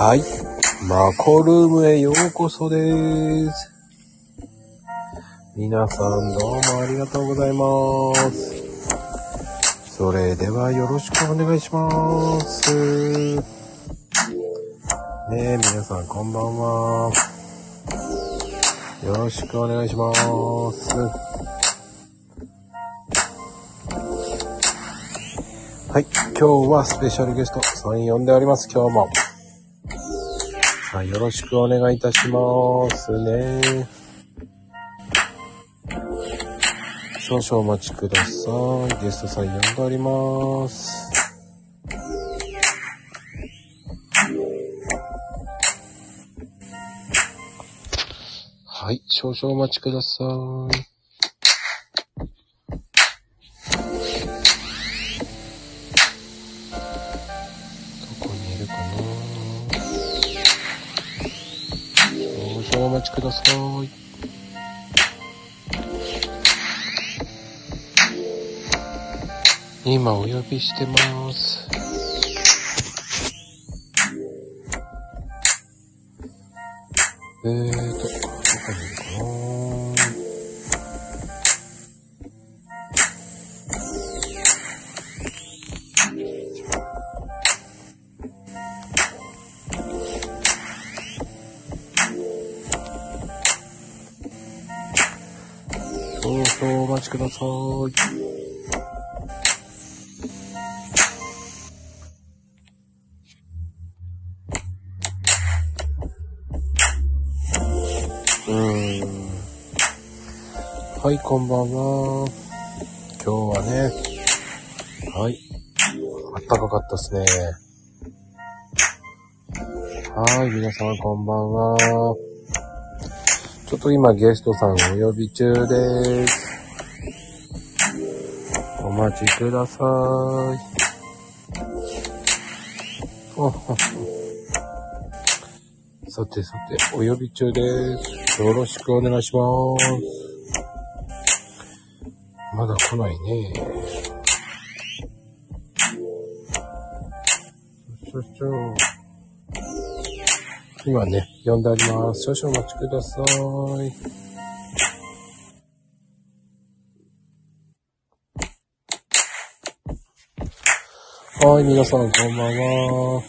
はい。マコルームへようこそです。皆さんどうもありがとうございます。それではよろしくお願いします。ねえ、皆さんこんばんは。よろしくお願いします。はい。今日はスペシャルゲストさん呼んでおります。今日も。さあ、よろしくお願いいたしますね。少々お待ちください。ゲストさん呼んでおります。はい。少々お待ちください。ください。今お呼びしてます。えーさい。うーん。はい、こんばんは。今日はね、はい。あったかかったですね。はい、皆さんこんばんは。ちょっと今ゲストさんお呼び中です。お待ちください。お ほさてさて、お呼び中です。よろしくお願いします。まだ来ないね。今ね、呼んであります。少々お待ちください。はい、皆さんこんばんは。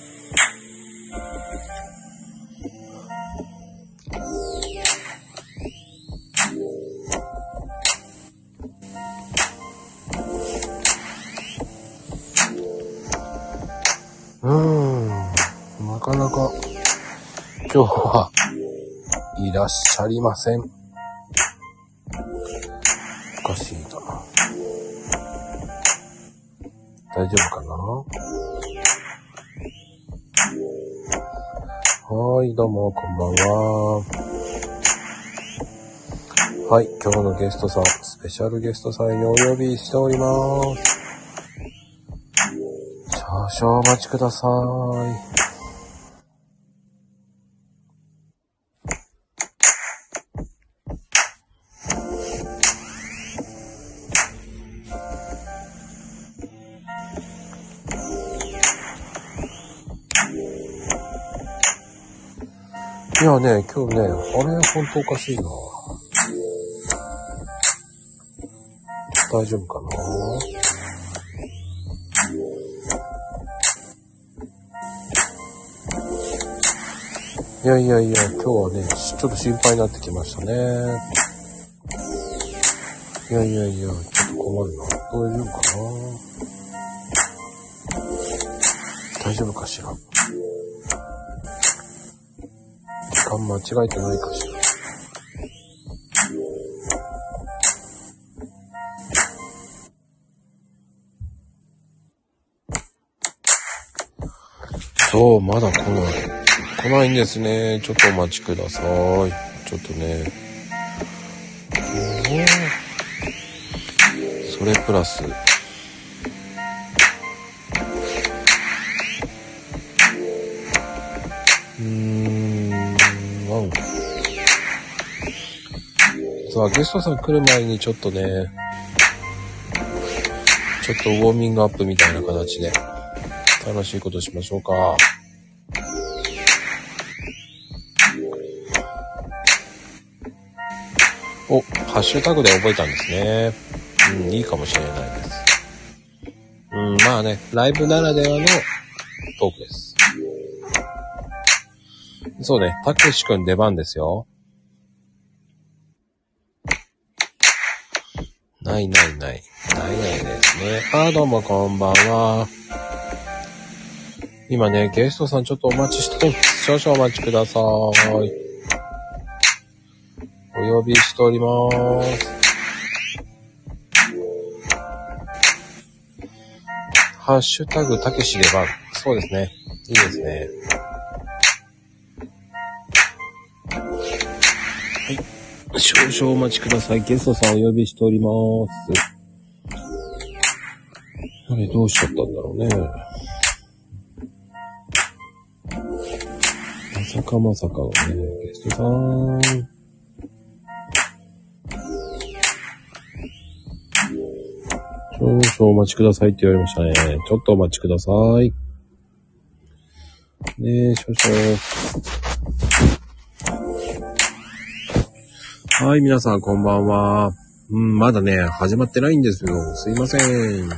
うーん、なかなか今日はいらっしゃりません。どうも、こんばんは。はい、今日のゲストさん、スペシャルゲストさんにお呼びしております。少々お待ちください。今日ね、あれ、ほんとおかしいな。大丈夫かな？いやいやいや、今日はね、ちょっと心配になってきましたね。いやいやいや、ちょっと困るな。大丈夫かな？大丈夫かしら？時間間違えてないかしらそう、まだ来ない。来ないんですね。ちょっとお待ちください。ちょっとね。うんそれプラス。はゲストさん来る前にちょっとね、ちょっとウォーミングアップみたいな形で、楽しいことしましょうか。お、ハッシュタグで覚えたんですね。うん、いいかもしれないです。うん、まあね、ライブならではのトークです。そうね、たけしくん出番ですよ。ないないない。ないないですね。あ、どうもこんばんは。今ね、ゲストさんちょっとお待ちしております。少々お待ちください。お呼びしております。ハッシュタグ、たけし出番。そうですね。いいですね。少々お待ちください。ゲストさんお呼びしております。あれ、どうしちゃったんだろうね。まさかまさかのね、ゲストさん。少々お待ちくださいって言われましたね。ちょっとお待ちください。ねえ、少々。はい、皆さんこんばんは。うん、まだね、始まってないんですよ。すいません。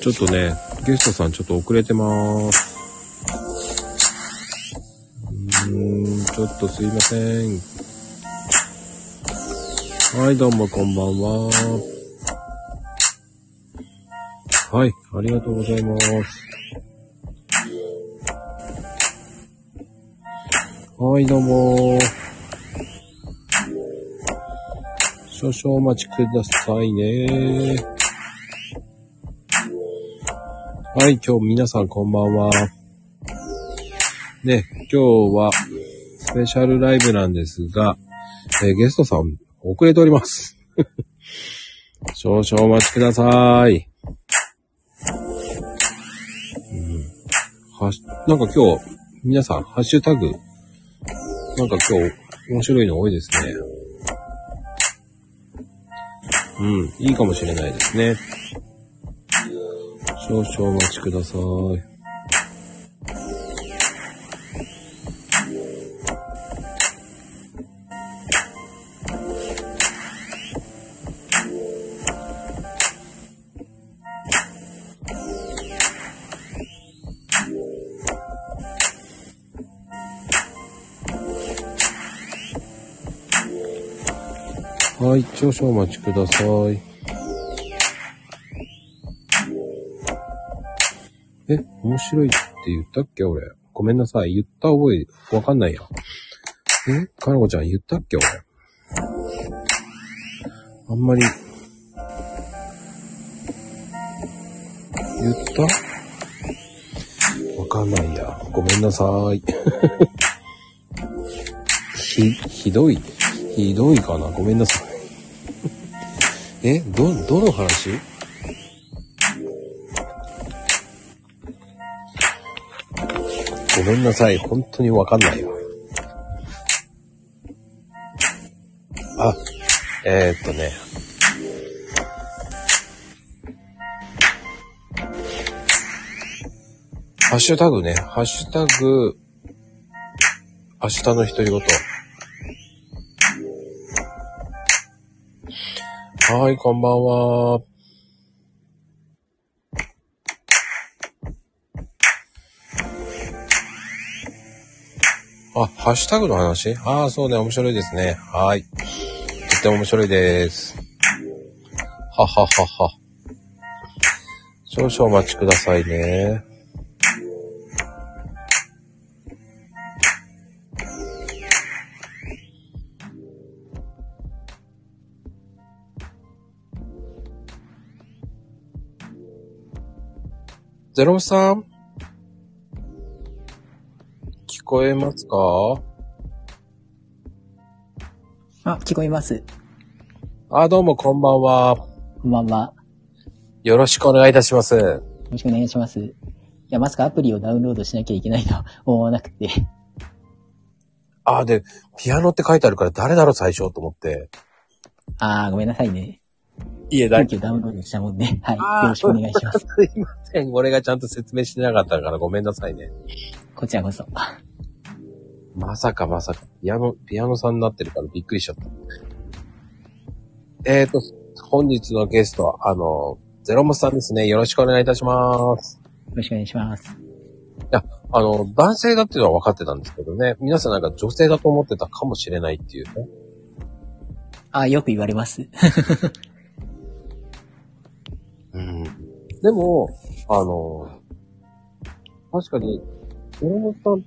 ちょっとね、ゲストさんちょっと遅れてまーす。うーん、ちょっとすいません。はい、どうもこんばんは。はい、ありがとうございます。はい、どうも少々お待ちくださいね。はい、今日皆さんこんばんは。ね、今日はスペシャルライブなんですが、えーゲストさん遅れております。少々お待ちください。はし、なんか今日、皆さん、ハッシュタグ、なんか今日、面白いの多いですね。うん、いいかもしれないですね。少々お待ちください。はい、少々お待ちください。え、面白いって言ったっけ俺。ごめんなさい。言った覚え、わかんないや。えかなこちゃん言ったっけ俺。あんまり。言った？わかんないや。ごめんなさい。ひ、ひどい。ひどいかな？ごめんなさい。えど、どの話？ごめんなさい。本当にわかんないわ。あ、えー、っとね。ハッシュタグね。ハッシュタグ、明日の独り言。はい、こんばんは。あ、ハッシュタグの話？ああ、そうね、面白いですね。はい。とっても面白いです。はははは。少々お待ちくださいね。ゼロさん聞こえますか？あ、聞こえます。あ、どうもこんばんは。こんばんは。よろしくお願いいたします。よろしくお願いします。いや、まさかアプリをダウンロードしなきゃいけないとは 思わなくて。あ、で、ピアノって書いてあるから誰だろう最初と思って。あー、ごめんなさいね。いえ、急遽ダウンロードしたもんね。はい。よろしくお願いします。すいません。俺がちゃんと説明してなかったからごめんなさいね。こちらこそ。まさかまさか。ピアノ、ピアノさんになってるからびっくりしちゃった。えっ、と、本日のゲスト、あの、ゼロモスさんですね。よろしくお願いいたします。よろしくお願いします。あの、男性だっていうのは分かってたんですけどね。皆さんなんか女性だと思ってたかもしれないっていうね。あ、よく言われます。うん。でも、あの、確かに、ゼロモスさんって、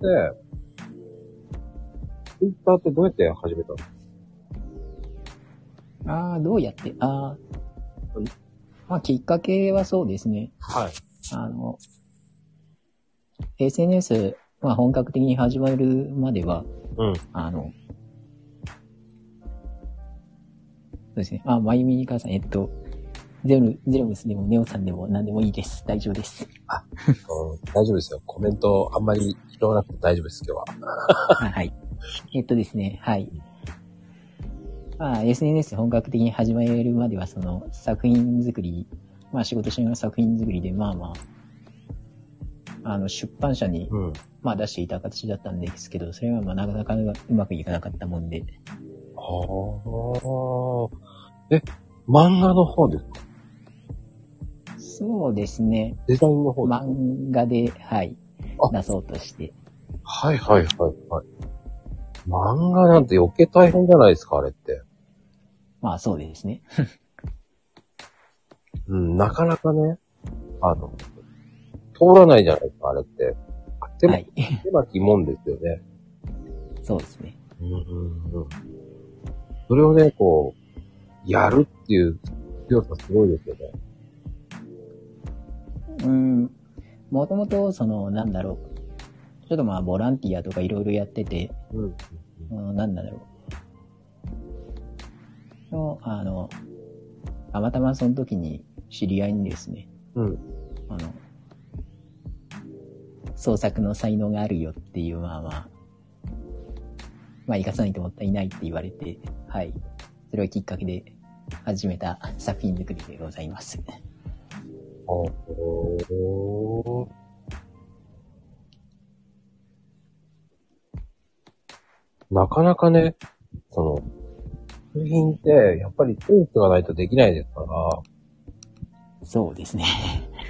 ツイッターってどうやって始めたの？ああ、どうやって、ああうん、まあ、きっかけはそうですね。はい。あの、SNS、まあ、本格的に始まるまでは、うん。あの、そうですね。あ、まゆみかさん、えっと、ゼロ、ゼロムスでもネオさんでも何でもいいです。大丈夫です。うん大丈夫ですよ。コメントあんまり拾わなくて大丈夫です、今日は。あはい。えっとですね、はい。まあ、SNS 本格的に始めるまでは、その、作品作り、まあ仕事しながら作品作りで、まあまあ、あの、出版社に、うん。まあ出していた形だったんですけど、それはまあなかなかうまくいかなかったもんで、はあ。え、漫画の方ですか？そうですね、デザインの方漫画で、はいあ、出そうとして。はいはいはいはい。漫画なんて余計大変じゃないですか、あれって。まあそうですね。うん、なかなかね、あの、通らないじゃないですか、あれって。手も、はい。手巻きもんですよね。そうですね。うんうんうん。それをね、こう、やるっていう強さすごいですよね。うん。もともと、その、なんだろう。ちょっとまあ、ボランティアとかいろいろやってて、うん。うんなんだろう。の、あの、たまたまその時に知り合いにですね、うん。あの、創作の才能があるよっていう、まあまあ、まあ、生かさないともったいないって言われて、はい。それをきっかけで始めた作品作りでございます。おーなかなかね、その、作品って、やっぱりセンスがないとできないですから、そうですね。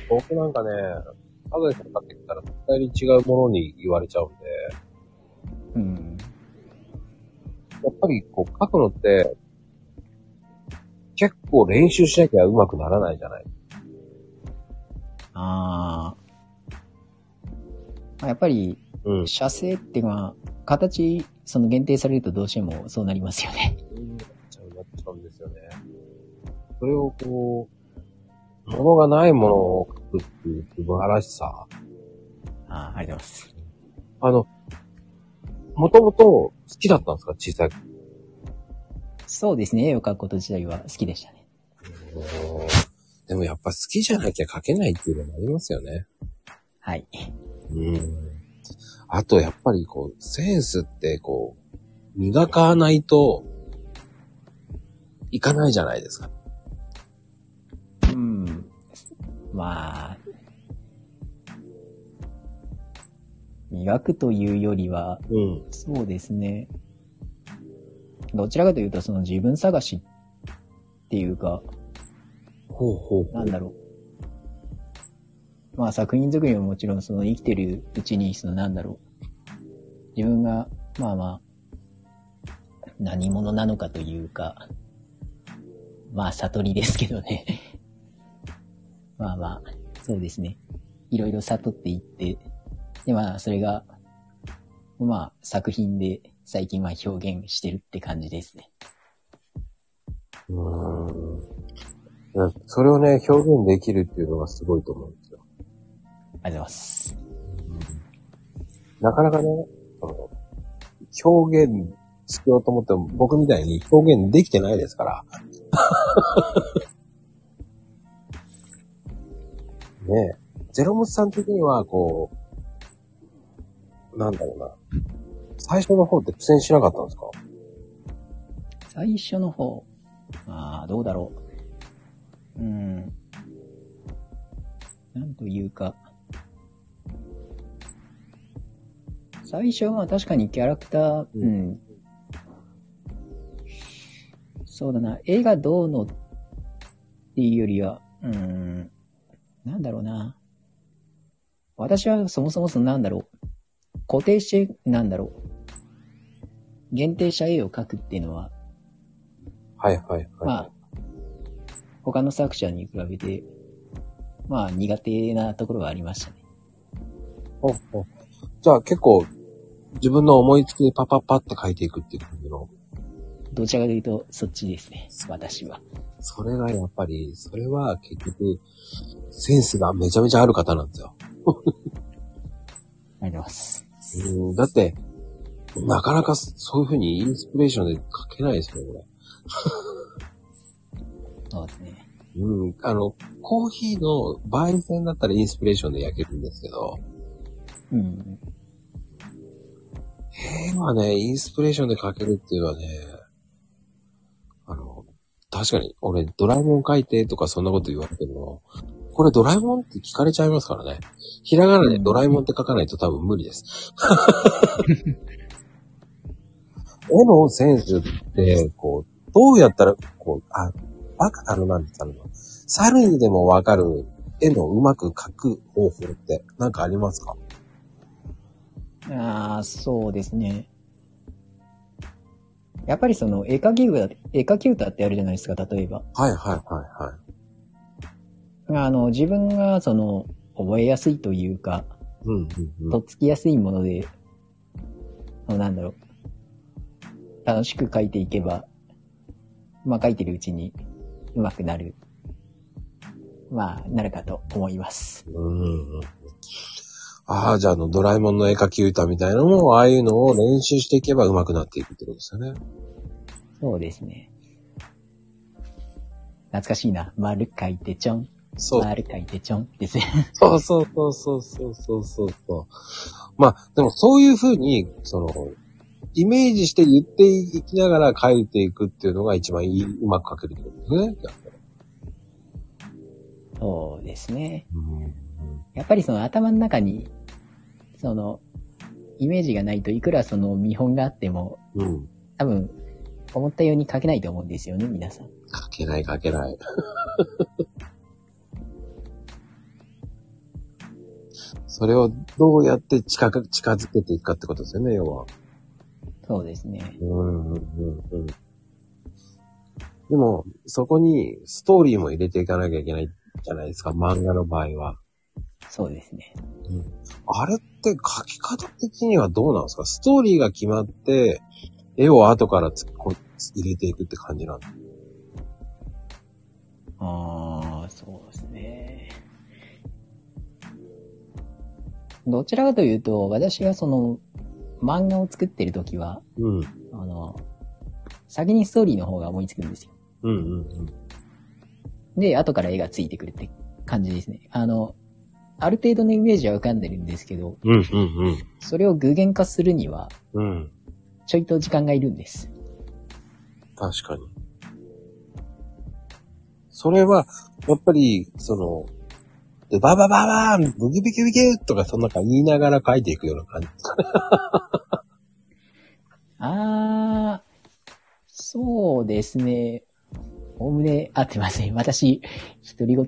僕なんかね、アドレスかけたら絶対に違うものに言われちゃうんで、うん。やっぱりこう書くのって、結構練習しなきゃ上手くならないじゃない。ああ。やっぱり、うん。写生っていうのは、形、その限定されるとどうしてもそうなりますよね。なっちゃう、なっちゃうんですよね。それをこう、ものがないものを書くっていう素晴らしさ。ああ、ありがとうございます。あの、もともと好きだったんですか？小さい頃。そうですね。絵を描くこと自体は好きでしたね。でもやっぱ好きじゃなきゃ書けないっていうのもありますよね。はい。うん。あとやっぱりこう、センスってこう、磨かないと、いかないじゃないですか。うん。まあ、磨くというよりは、うん。そうですね。どちらかというと、その自分探しっていうか、ほうほうなんだろう。まあ作品作りももちろんその生きてるうちに、そのなんだろう。自分が、まあまあ、何者なのかというか、まあ悟りですけどね。まあまあ、そうですね。いろいろ悟っていって、でまあそれが、まあ作品で最近は表現してるって感じですね。うーん。それをね、表現できるっていうのがすごいと思うんですよ。ありがとうございます。なかなかね、表現しようと思っても、僕みたいに表現できてないですから。ねえ。ゼロムスさん的には、こう、なんだろうな。最初の方って苦戦しなかったんですか？最初の方、ああ、どうだろう。うん。なんというか、最初は確かにキャラクター、ううん。そうだな、絵がどうのっていうよりは、うーん、なんだろうな。私はそもそもそのなんだろう。固定して、なんだろう。限定した絵を描くっていうのは、はいはいはい。まあ、他の作者に比べて、まあ苦手なところがありましたね。ほうほうじゃあ結構、自分の思いつきでパパパって書いていくっていう感じの。どちらかというと、そっちですね。私は。それがやっぱり、それは結局、センスがめちゃめちゃある方なんですよ。ありがとうございます。うん、だって、なかなかそういう風にインスピレーションで書けないですよ、これ。そうですね。うん、あの、コーヒーの焙煎だったらインスピレーションで焼けるんですけど、うん。絵はね、インスピレーションで描けるっていうのはね、あの、確かに、俺、ドラえもん描いてとかそんなこと言われても、これドラえもんって聞かれちゃいますからね。ひらがなでドラえもんって書かないと多分無理です。絵のセンスって、こう、どうやったら、こう、あ、バカ、あの、なんですかね。猿にでもわかる絵のうまく描く方法ってなんかありますか？ああ、そうですね。やっぱりその、絵描き歌、絵描き歌ってあるじゃないですか、例えば。はいはいはいはい。あの、自分がその、覚えやすいというか、うんうんうん。とっつきやすいもので、なんだろう。楽しく描いていけば、まあ描いてるうちにうまくなる、まあ、なるかと思います。うん。ああ、じゃあ、あの、ドラえもんの絵描き歌みたいなのも、ああいうのを練習していけばうまくなっていくってことですよね。そうですね。懐かしいな。丸書いてちょん。そう。丸書いてちょんですね。そうそうそうそうそうそうそう。まあ、でもそういうふうに、その、イメージして言っていきながら書いていくっていうのが一番いい、うまく書けるってことですね。そうですね。うんやっぱりその頭の中に、その、イメージがないといくらその見本があっても、うん。多分、思ったように書けないと思うんですよね、皆さん。書けない書けない。それをどうやって近く、近づけていくかってことですよね、要は。そうですね。うん、うん、うん、うん。でも、そこにストーリーも入れていかなきゃいけないじゃないですか、漫画の場合は。そうですね。あれって書き方的にはどうなんですか？ストーリーが決まって、絵を後からつこ入れていくって感じなんですああ、そうですね。どちらかというと、私がその、漫画を作ってるときは、うん。あの、先にストーリーの方が思いつくんですよ。うん、うん、うん。で、後から絵がついてくるって感じですね。あの、ある程度のイメージは浮かんでるんですけど、うん、うん、それを具現化するには、うん。うん。ちょいと時間がいるんです。確かに。それは、やっぱり、その、でババババーンブキブキブキとかそんなか言いながら書いていくような感じ。あー、そうですね。おおむね合ってません。私、独り言、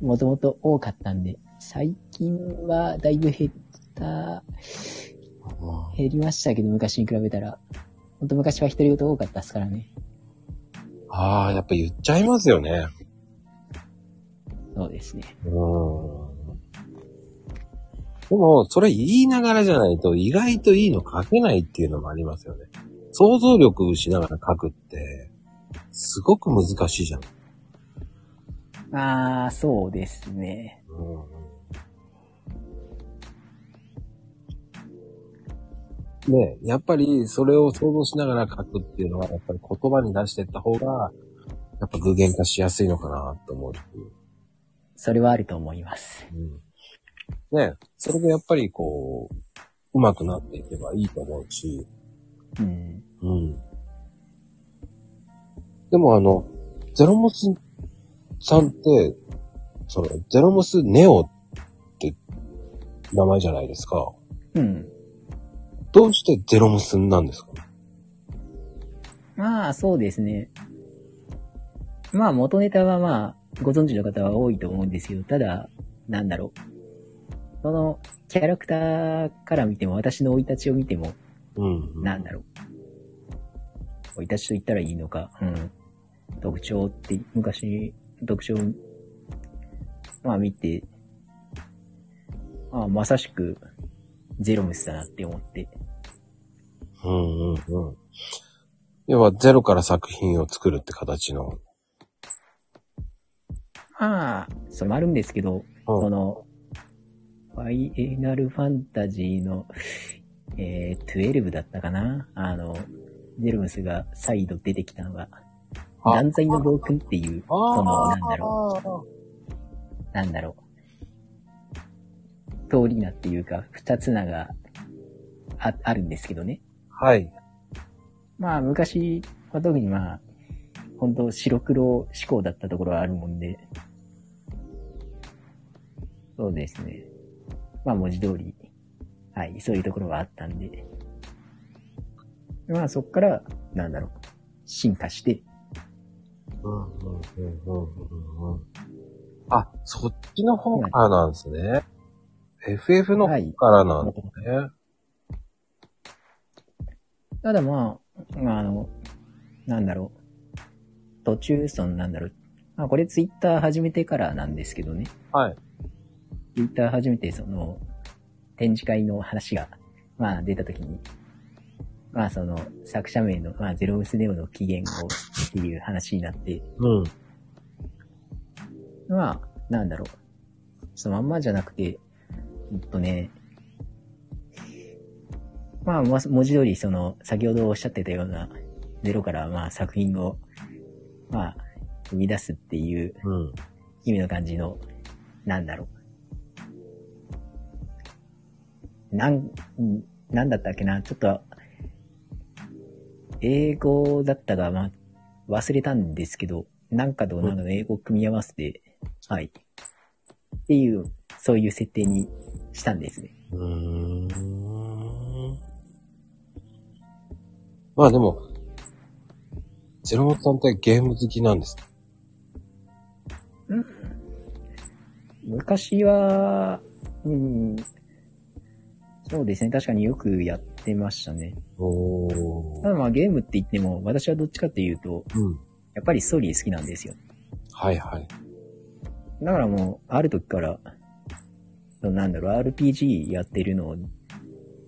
もともと多かったんで、最近はだいぶ減った、減りましたけど、昔に比べたら。ほんと昔は独り言多かったですからね。ああ、やっぱ言っちゃいますよね。そうですね。うん。でも、それ言いながらじゃないと意外といいの書けないっていうのもありますよね。想像力をしながら書くって、すごく難しいじゃん。あー、そうですね。うん。ねやっぱりそれを想像しながら書くっていうのは、やっぱり言葉に出していった方が、やっぱ具現化しやすいのかなと思うし。それはあると思います。うん。ねそれでやっぱりこう、上手くなっていけばいいと思うし、うん。うん。でもあの、ゼロモスさんって、その、ゼロモスネオって名前じゃないですか。うん。どうしてゼロモスなんですかまあ、そうですね。まあ元ネタはまあ、ご存知の方は多いと思うんですけど、ただ、なんだろう。その、キャラクターから見ても、私の生い立ちを見ても、うん、うん。なんだろう。生い立ちと言ったらいいのか、うん。特徴って、昔、特徴、まあ見て、まあまさしく、ゼロムスだなって思って。うんうんうん。要はゼロから作品を作るって形の。まあ、それもあるんですけど、うんその、ファイナルファンタジーの、えー、12だったかな？あの、ゼロムスが再度出てきたのが、あ断罪の暴君っていう、その、なんだろろう、なんだろう。通り名っていうか、二つ名があ、あるんですけどね。はい。まあ、昔は特にまあ、本当白黒思考だったところはあるもんで、そうですね。まあ、文字通り、はい、そういうところはあったんで、まあ、そっから、なんだろう、進化して、うんうんうんうんうんうん。あ、そっちの方からなんですね。FF の方からなんですね。ただまあ、まあ、あの、なんだろう、途中、その、なんだろう、まあ、これツイッター始めてからなんですけどね。はい。ツイッター初めてその、展示会の話が、まあ出たときに、まあその、作者名の、まあゼロウスネオの起源をっていう話になって、うん。まあ、なんだろう。そのまんまじゃなくて、うんとね、まあ、ま文字通りその、先ほどおっしゃってたような、ゼロからまあ作品を、まあ、生み出すっていううん。意味の感じの、なんだろう。なん、んなんだったっけな？ちょっと、英語だったが、まあ、忘れたんですけど、なんかとなんかの英語を組み合わせて、はい。っていう、そういう設定にしたんですね。うーん。まあでも、ゼロモトさんってゲーム好きなんですか？昔は、うん、そうですね。確かによくやってましたね。おただまあゲームって言っても、私はどっちかっていうと、うん。やっぱりストーリー好きなんですよ。はいはい。だからもう、ある時から、なんだろう、RPG やってるのを、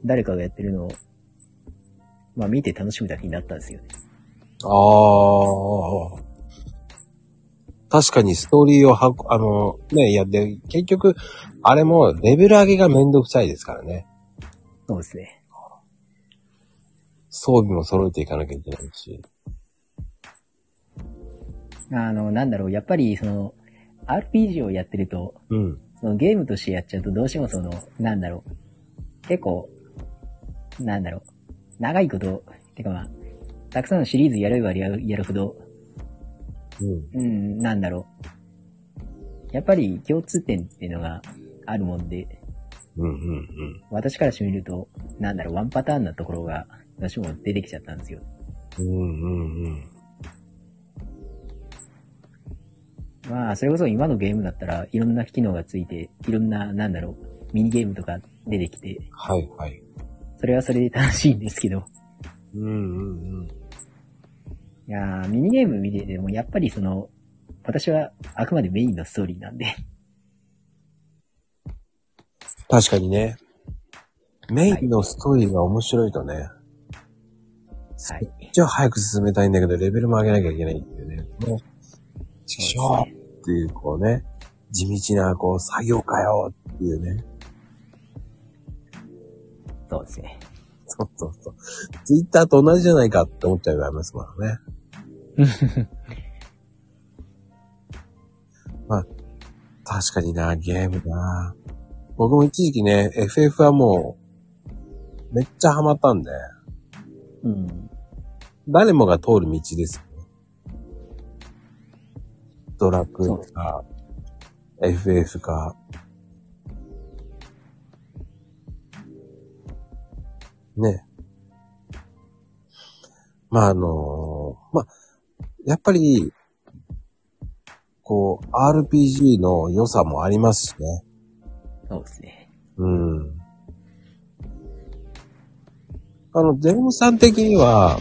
誰かがやってるのを、まあ見て楽しむだけになったんですよね。ああ。確かにストーリーをはこ、あの、ね、やって、結局、あれもレベル上げがめんどくさいですからね。そうですね。装備も揃えていかなきゃいけないし。あの、なんだろう、やっぱりその、RPG をやってると、うん。そのゲームとしてやっちゃうとどうしてもその、なんだろう、結構、なんだろう、長いこと、てかまあ、たくさんのシリーズやればやるやるほど、うん。うん、なんだろう。やっぱり共通点っていうのがあるもんで、うんうんうん。私からしてみると、なんだろう、ワンパターンなところが、私も出てきちゃったんですよ。うんうんうん。まあ、それこそ今のゲームだったらいろんな機能がついて、いろんな、なんだろう、ミニゲームとか出てきて、はいはい。それはそれで楽しいんですけど、うんうんうん。いやーミニゲーム見てても、やっぱりその、私はあくまでメインのストーリーなんで、確かにね。メインのストーリーが面白いとね、はい。じゃあ早く進めたいんだけど、レベルも上げなきゃいけないっていうね。もう、ちくしょうっていう、こうね、地道な、こう、作業かよっていうね。そうですね。そうそうそう。ツイッターと同じじゃないかって思っちゃいますもんね。まあ、確かにな、ゲームな。僕も一時期ね、FF はもう、めっちゃハマったんで、うん。誰もが通る道ですよね。ドラクエか、FF か。ね。まあ、あのまあ、やっぱり、こう、RPG の良さもありますしね。そうですね。うん。あの、ゼロムさん的には、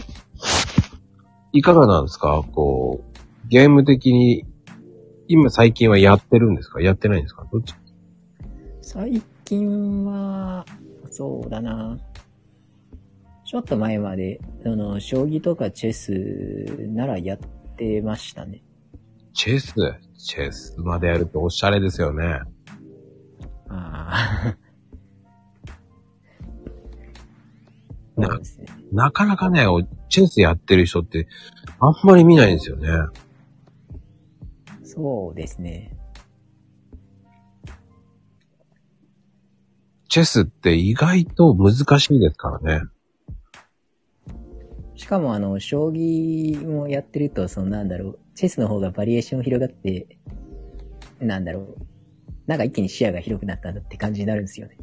いかがなんですか？こう、ゲーム的に、今最近はやってるんですか？やってないんですか？どっち？最近は、そうだな。ちょっと前まで、その、将棋とかチェスならやってましたね。チェス？チェスまでやるとおしゃれですよね。ああ。なそうですね。なかなかね、おチェスやってる人って、あんまり見ないんですよね。そうですね。チェスって意外と難しいですからね。しかもあの、将棋もやってると、そのなんだろう、チェスの方がバリエーション広がって、なんだろう、なんか一気に視野が広くなったんだって感じになるんですよね。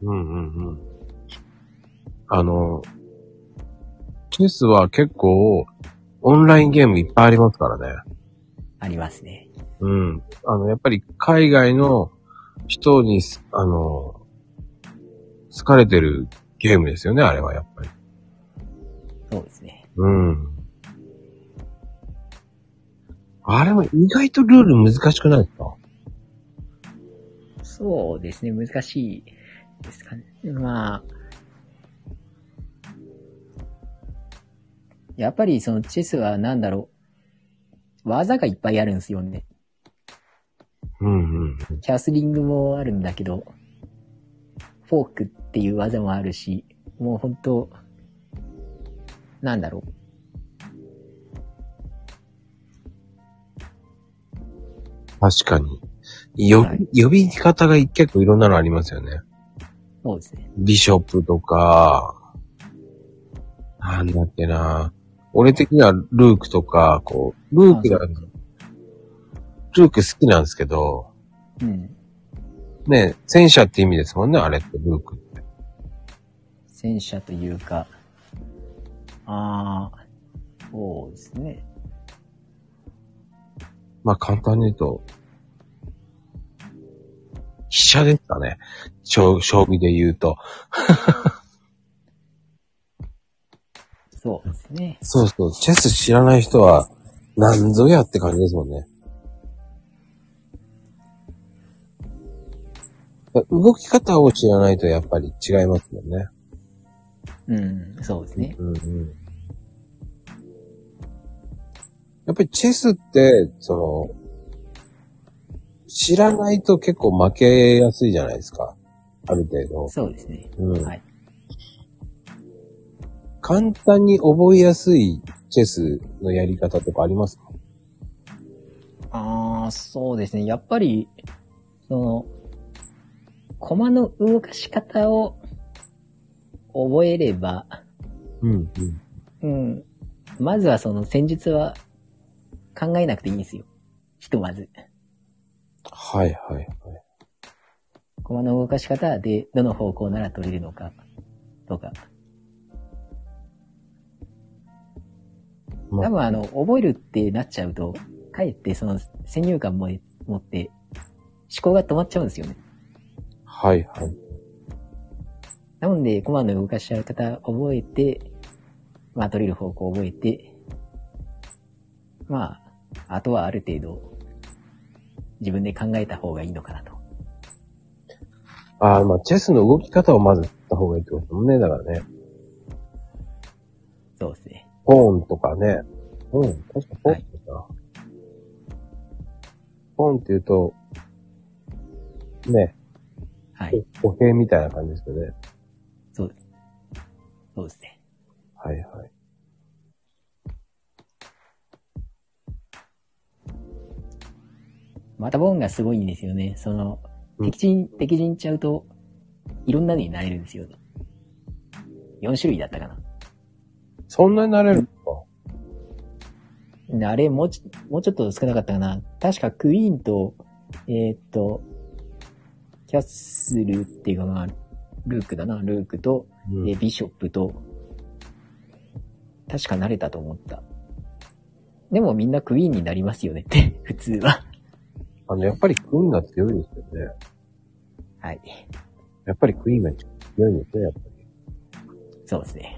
うんうんうん。あの、チェスは結構、オンラインゲームいっぱいありますからね。ありますね。うん。あの、やっぱり海外の人に、あの、好かれてるゲームですよね、あれはやっぱり。そうですね。うん。あれも意外とルール難しくないですか？そうですね、難しいですかね。まあ、やっぱりそのチェスはなんだろう、技がいっぱいあるんですよね。うんうん。キャスリングもあるんだけど、フォークっていう技もあるし、もう本当なんだろう。確かに。よ、はい呼び方が結構いろんなのありますよね。そうですね。ビショップとか、なんだっけな。俺的にはルークとか、こう、ルークが、ルーク好きなんですけど、うん。ね、戦車って意味ですもんね、あれって、ルークって。戦車というか、ああ、そうですね。まあ簡単に言うと、飛車ですかね。将将棋で言うと。そうですね。そうそう、チェス知らない人は、なんぞやって感じですもんね。動き方を知らないとやっぱり違いますもんね。うん、そうですね。うんうん。やっぱりチェスって、その、知らないと結構負けやすいじゃないですか。ある程度。そうですね。うん。はい。簡単に覚えやすいチェスのやり方とかありますか？ああ、そうですね。やっぱり、その、駒の動かし方を覚えれば、うん、うん。うん。まずはその戦術は考えなくていいんですよ。ひとまず。はい、はい、はい。駒の動かし方でどの方向なら取れるのか、とか。ま多分あの、覚えるってなっちゃうと、かえってその先入観も持って、思考が止まっちゃうんですよね。はい、はい。なので、コマの動かし方覚えて、まあ、取れる方向を覚えて、まあ、あとはある程度、自分で考えた方がいいのかなと。ああ、まあ、チェスの動き方をまず知った方がいいってこともんね。だからね。そうですね。ポーンとかね。ポーン確かポーンってさ、ポーンって言うと、ね、はい。歩兵みたいな感じですよね。そうです。そうですね。はいはい。またボーンがすごいんですよね。その、うん敵陣、敵陣ちゃうと、いろんなのになれるんですよね。4種類だったかな。そんなになれるかであれ、もうち、もうちょっと少なかったかな。確かクイーンと、えーっと、キャッスルっていうかまあ、ルークだな、ルークと、うんで、ビショップと、確か慣れたと思った。でもみんなクイーンになりますよねって、普通は。あの、やっぱりクイーンが強いですよね。はい。やっぱりクイーンが強いんですね、やっぱり。そうですね。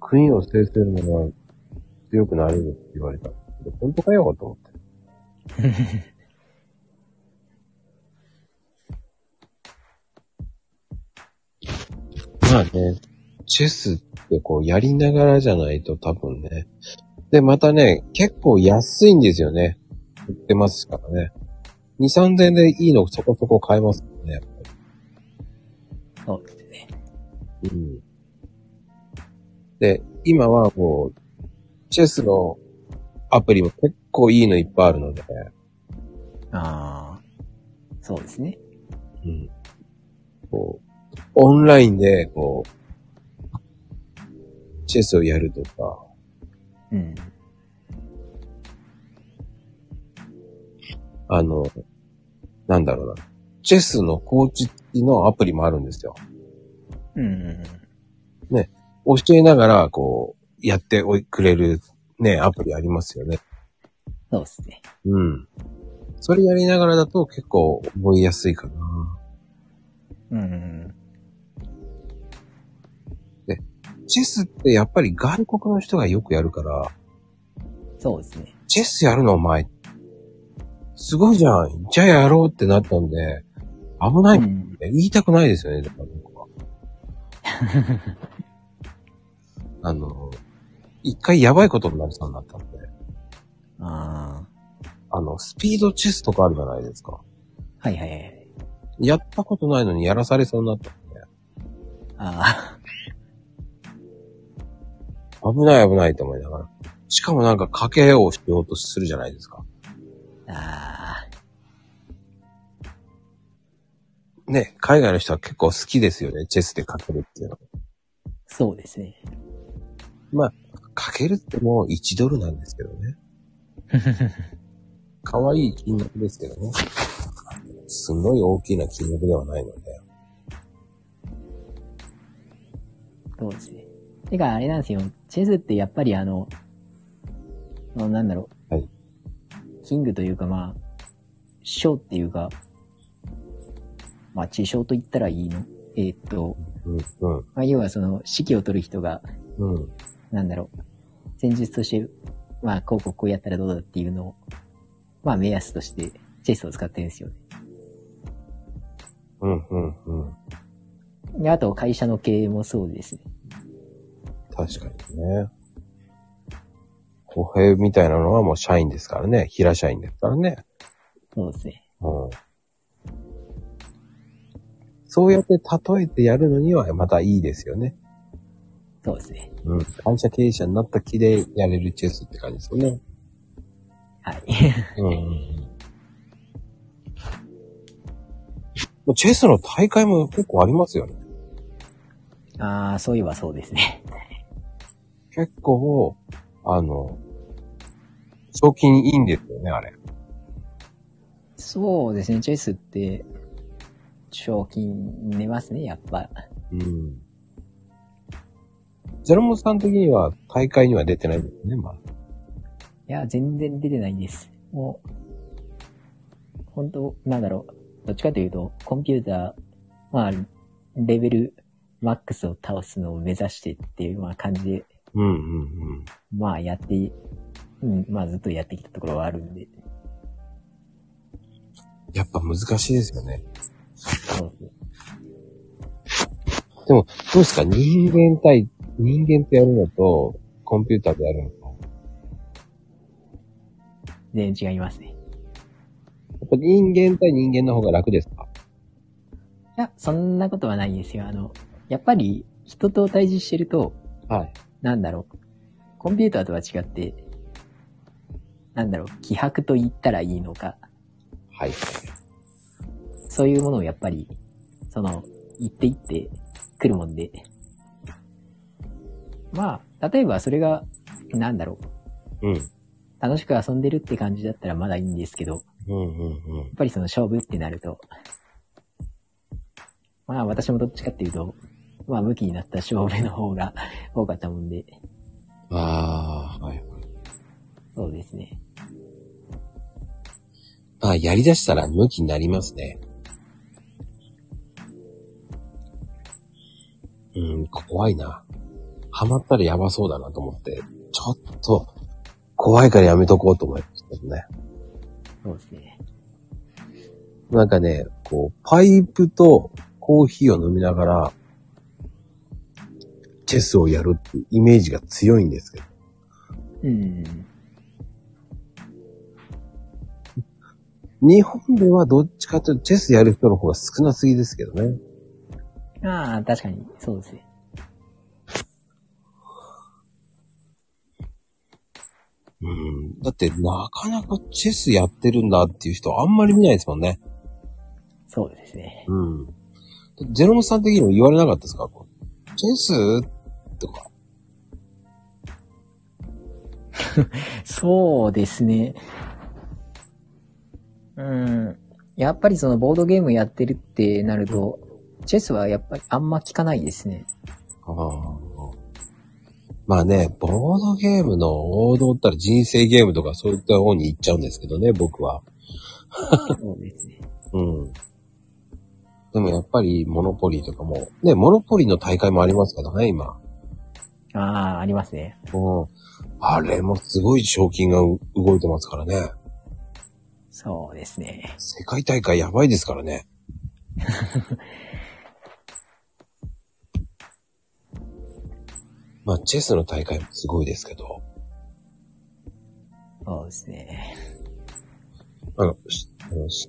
クイーンを制するのが強くなれるって言われたんですけど、本当かよと思って。まあね、チェスってこうやりながらじゃないと多分ね。で、またね、結構安いんですよね。売ってますからね。2、3000円でいいのそこそこ買えますよね、やっぱそうですね。り。うん。で、今はもう、チェスのアプリも結構いいのいっぱいあるので、ああ。そうですね。うん。こう、オンラインで、こう、チェスをやるとか、うん。あの、なんだろうな。チェスのコーチのアプリもあるんですよ。うんうん教えながら、こう、やっておいくれるね、アプリありますよね。そうですね。うん。それやりながらだと結構覚えやすいかな。うんうんチェスってやっぱり外国の人がよくやるから、そうですね。チェスやるのお前。すごいじゃん。じゃあやろうってなったんで、危ないうん。言いたくないですよね、だから僕は。あの、一回やばいことになりそうになったんで、ああの、スピードチェスとかあるじゃないですか。あ。はいはいはい。やったことないのにやらされそうになったんで、あ危ない危ないと思いながら。しかもなんか賭けをしようとするじゃないですか。あ。ああ。ね、海外の人は結構好きですよね、チェスで賭けるっていうの。そうですね。賭けるってもう1ドルなんですけどね。可愛い金額ですけどね。すごい大きな金額ではないので。そうですね。てか、あれなんですよ。チェスってやっぱりあの、なんだろう。はい。キングというかまあ、将っていうか、まあ、地将と言ったらいいの？えーっと、うん、うん、まあ、要はその、指揮を取る人が、うん。なんだろう。戦術として、まあ、こうこうこうやったらどうだっていうのを、まあ、目安として、チェスを使ってるんですよね。うん、うん、うん。であと、会社の経営もそうですね。確かにね。公平みたいなのはもう社員ですからね。平社員ですからね。そうですね。うん。そうやって例えてやるのにはまたいいですよね。そうですね。うん。会社経営者になった気でやれるチェスって感じですよね。はい。うんうんうん。もうチェスの大会も結構ありますよね。ああ、そういえばそうですね。結構、あの、賞金いいんですよね、あれ。そうですね。チェスって、賞金出ますね、やっぱ。うん。ゼロモンさん的には大会には出てないんですね、まあ。いや、全然出てないんです。もう、本当なんだろう。どっちかというと、コンピューター、まあ、レベルマックスを倒すのを目指してっていう、まあ感じで、うんうんうん。まあやって、うん、まあずっとやってきたところはあるんで。やっぱ難しいですよね。そうでも、どうですか？人間対、人間ってやるのと、コンピューターでやるのと。全然違いますね。やっぱ人間対人間の方が楽ですか？いや、そんなことはないですよ。あの、やっぱり人と対峙してると、はい。なんだろう。コンピューターとは違って、なんだろう、気迫と言ったらいいのか、はい。そういうものをやっぱり、その、言っていってくるもんで。まあ、例えばそれが、なんだろう、うん。楽しく遊んでるって感じだったらまだいいんですけど、やうんうんうん。っぱりその勝負ってなると、まあ私もどっちかっていうと、まあ向きになった勝負の方が多かったもんで、ああ、そうですね。まあ、やり出したら向きになりますね。うん、怖いな。ハマったらやばそうだなと思って、ちょっと、怖いからやめとこうと思いましたけどね。そうですね。なんかね、こう、パイプとコーヒーを飲みながら、チェスをやるっていうイメージが強いんですけど。うん。日本ではどっちかというとチェスやる人の方が少なすぎですけどね。ああ、確かに、そうですね。うん。だってなかなかチェスやってるんだっていう人あんまり見ないですもんね。そうですね。うん。ゼロムさん的にも言われなかったですか？チェスとか。そうですね。うん。やっぱりそのボードゲームやってるってなると、チェスはやっぱりあんま聞かないですね。ああ。まあね、ボードゲームの王道ったら人生ゲームとかそういった方に行っちゃうんですけどね、僕は。そうですね。うん。でもやっぱりモノポリーとかも、ね、モノポリーの大会もありますけどね、今。ああ、ありますね。うん。あれもすごい賞金がう動いてますからね。そうですね。世界大会やばいですからね。まあ、チェスの大会もすごいですけど、そうですね。あの、し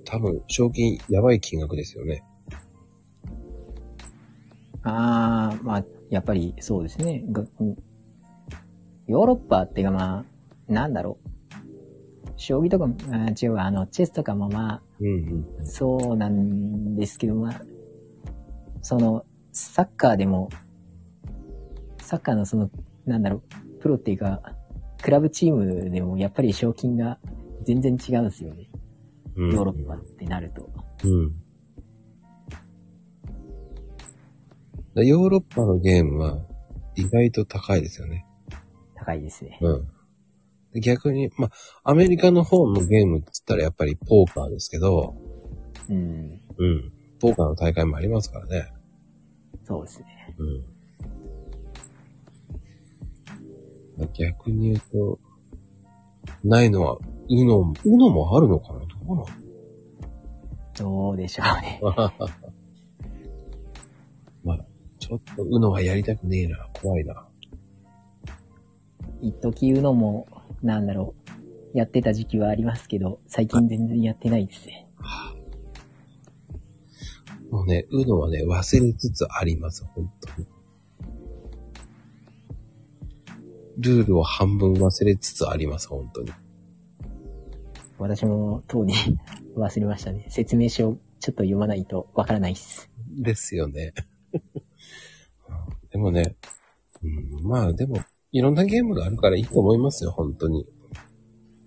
多分、賞金やばい金額ですよね。ああ、まあ、やっぱりそうですね。ヨーロッパっていうかまあ、なんだろう。将棋とかも、あー違うわ、あの、チェスとかもまあ、うんうん。そうなんですけど、まあ、その、サッカーでも、サッカーのその、なんだろう、プロっていうか、クラブチームでもやっぱり賞金が全然違うんですよね。うんヨーロッパってなると。うん。だヨーロッパのゲームは意外と高いですよね。高いですね。うん。で逆に、まあ、アメリカの方のゲームって言ったらやっぱりポーカーですけど、うん。うん。ポーカーの大会もありますからね。そうですね。うん。逆に言うと、ないのは、うの、うのもあるのかな？どうなの？どうでしょうね。まあ、ちょっとうのはやりたくねえな。怖いな。一時言うのも、なんだろう、やってた時期はありますけど、最近全然やってないですね。もうね、うのはね、忘れつつあります。本当に。ルールを半分忘れつつあります。本当に。私も当に 忘れましたね。説明書をちょっと読まないとわからないっす。ですよね。でもね、うん、まあでも、いろんなゲームがあるからいいと思いますよ、本当に。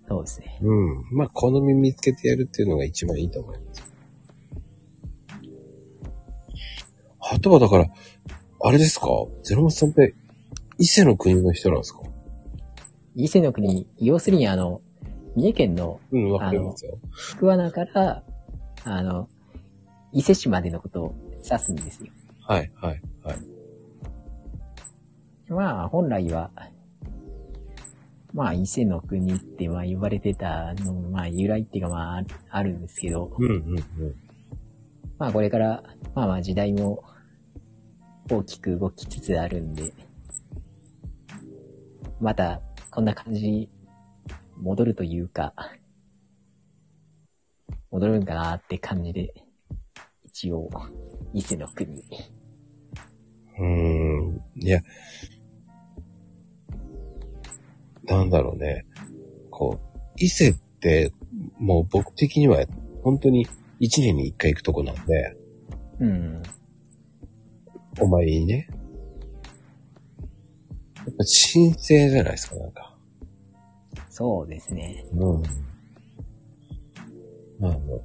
そうですね。うん。まあ、好み見つけてやるっていうのが一番いいと思います。あとはだから、あれですか？ゼロマスさんって、伊勢の国の人なんですか？伊勢の国、要するにあの、三重県のうん、わかりますよ。福穴から、あの、伊勢市までのことを指すんですよ。はい、はい、はい。まあ、本来は、まあ、伊勢の国って、まあ、呼ばれてたのも、まあ、由来っていうか、まあある、あるんですけど、うん、うん、うん。まあ、これから、まあまあ、時代も大きく動きつつあるんで、また、こんな感じ、戻るというか、戻るんかなって感じで、一応、伊勢の国。うーん。いや、なんだろうね。こう、伊勢って、もう僕的には、本当に一年に一回行くとこなんで、うん。お参りにね。やっぱ神聖じゃないですか、なんか。そうですね。うん。まあ、あの、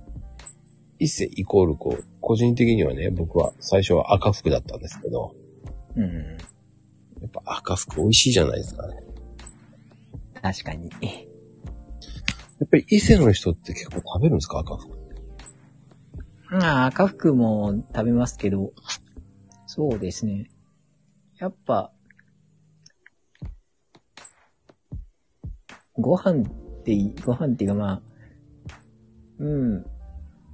伊勢イコールこう、個人的にはね、僕は最初は赤服だったんですけど、うん。やっぱ赤服美味しいじゃないですかね。確かに。やっぱり伊勢の人って結構食べるんですか？赤福。ああ、赤福も食べますけど、そうですね。やっぱ、ご飯ってい、ご飯っていうかまあ、うん。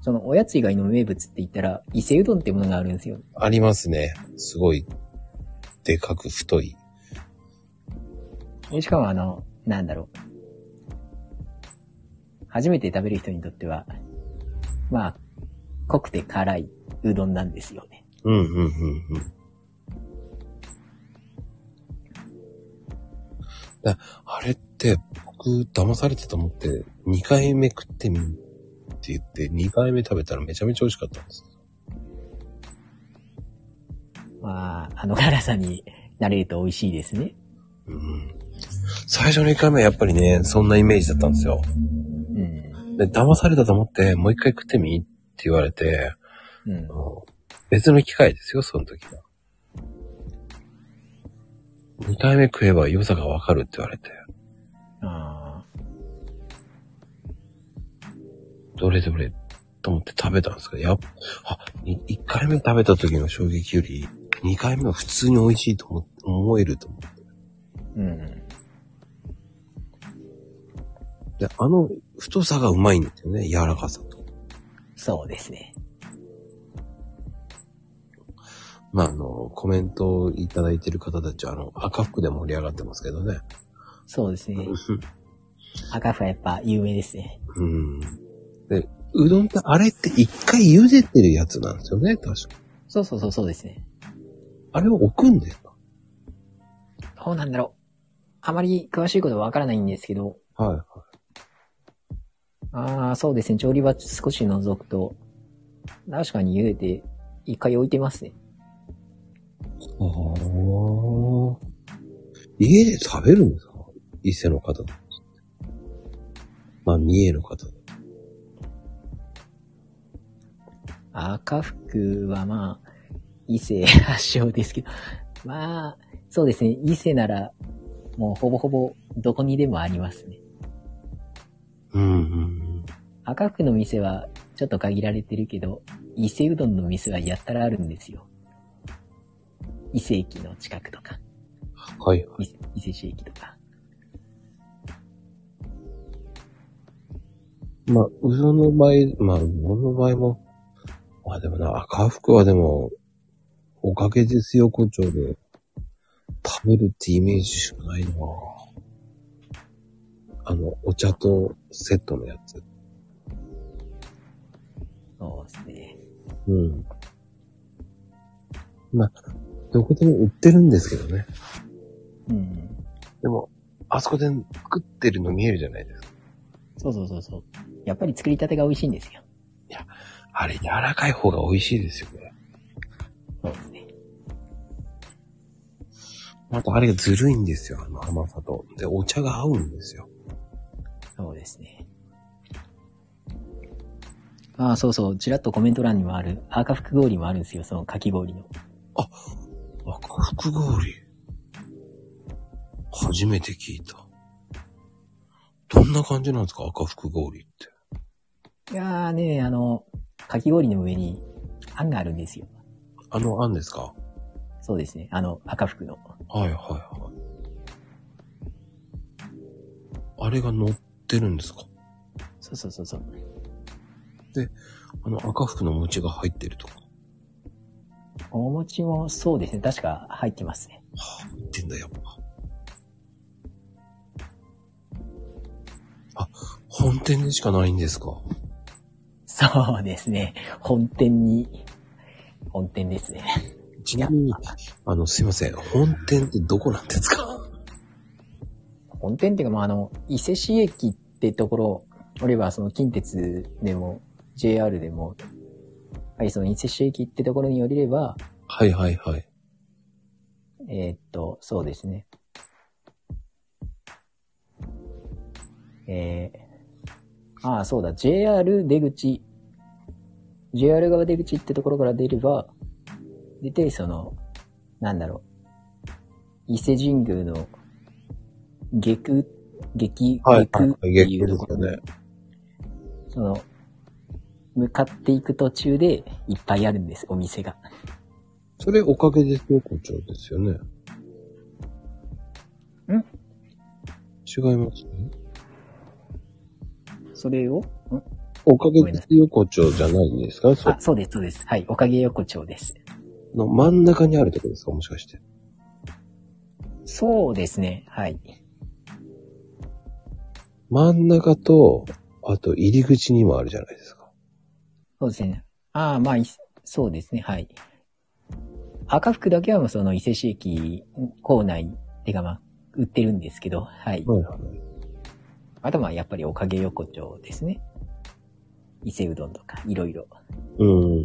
そのおやつ以外の名物って言ったら、伊勢うどんってものがあるんですよ。ありますね。すごい、でかく太い。でしかもあの、なんだろう。初めて食べる人にとっては、まあ、濃くて辛いうどんなんですよね。うん、うん、うん、うん。だあれって、僕、騙されたと思って、2回目食ってみるって言って、2回目食べたらめちゃめちゃ美味しかったんです。まあ、あの辛さになれると美味しいですね。うん。最初の1回目はやっぱりね、そんなイメージだったんですよ。うん。で、騙されたと思って、もう一回食ってみって言われて、うん別の機会ですよ、その時は。2回目食えば良さがわかるって言われて、あどれどれと思って食べたんですけど、やっぱ、あ、1回目食べた時の衝撃より、2回目は普通に美味しいと思思えると思って。ーうん。で、あの太さがうまいんですよね、柔らかさと。そうですね。まあ、あの、コメントをいただいてる方たちは、あの、赤服で盛り上がってますけどね。そうですね。赤福はやっぱ有名ですね。うん。で、うどんってあれって一回茹でてるやつなんですよね、確か。そうそうそうそうですね。あれを置くんですか？どうなんだろう。あまり詳しいことはわからないんですけど、はいはい。ああ、そうですね。調理場少し覗くと、確かに茹でて、一回置いてますね。ああ。家で食べるんですか？伊勢の方。まあ、三重の方。赤福はまあ、伊勢発祥ですけど、まあ、そうですね。伊勢なら、もうほぼほぼどこにでもありますね。うんうん赤福の店はちょっと限られてるけど、伊勢うどんの店はやったらあるんですよ。伊勢駅の近くとか、うん。はいはい。伊勢市駅とか。まあ、うどんの場合、まあ、うどんの場合も、まあでもな、赤福はでも、おかげですよ、胡蝶で、食べるってイメージしかないなあの、お茶とセットのやつ。そうですね。うん。まあ、どこでも売ってるんですけどね。うん。でも、あそこで作ってるの見えるじゃないですか。そうそうそうそう。やっぱり作りたてが美味しいんですよ。あれ、柔らかい方が美味しいですよね。そうですね。またあれがずるいんですよ、あの甘さと。で、お茶が合うんですよ。そうですね。ああ、そうそう。ちらっとコメント欄にもある、赤福氷もあるんですよ。そのかき氷の。赤福氷。初めて聞いた。どんな感じなんですか赤福氷って。いやーね、あの、かき氷の上に、あんがあるんですよ。あの、あんですか？そうですね。あの、赤福の。はいはいはい。あれが乗ってるんですか？そうそうそうそう。あの赤福の餅が入ってるとか？お餅もそうですね。確か入ってますね。入ってんだ、やっぱ。あ、本店でしかないんですか？そうですね。本店に、本店ですね。ちなみに、あの、すいません。本店ってどこなんですか？本店っていうか、まあ、あの、伊勢市駅ってところ、おれば、その近鉄でも、JR でも、はい、その伊勢市駅ってところに降りれば、はいはいはい。えーっと、そうですね。えー、ああ、そうだ、JR 出口、JR 側出口ってところから出れば、出て、その、なんだろう、伊勢神宮の下空、激、はい、激はい、って月いうところに、ですよね。その、向かっていく途中でいっぱいあるんです、お店が。それおかげですよ、校長ですよね。ん？違いますね。それを、ん？おかげですよ、校長じゃないんですか？そあ、そうです、そうです。はい。おかげ横丁です。の真ん中にあるところですか？もしかして。そうですね。はい。真ん中と、あと入り口にもあるじゃないですか。そうですね。ああ、まあ、いそうですね。はい。赤服だけはその伊勢市駅構内てかまあ、売ってるんですけど、はい。はいはい。あとはまあやっぱりおかげ横丁ですね。伊勢うどんとか、いろいろ。うん。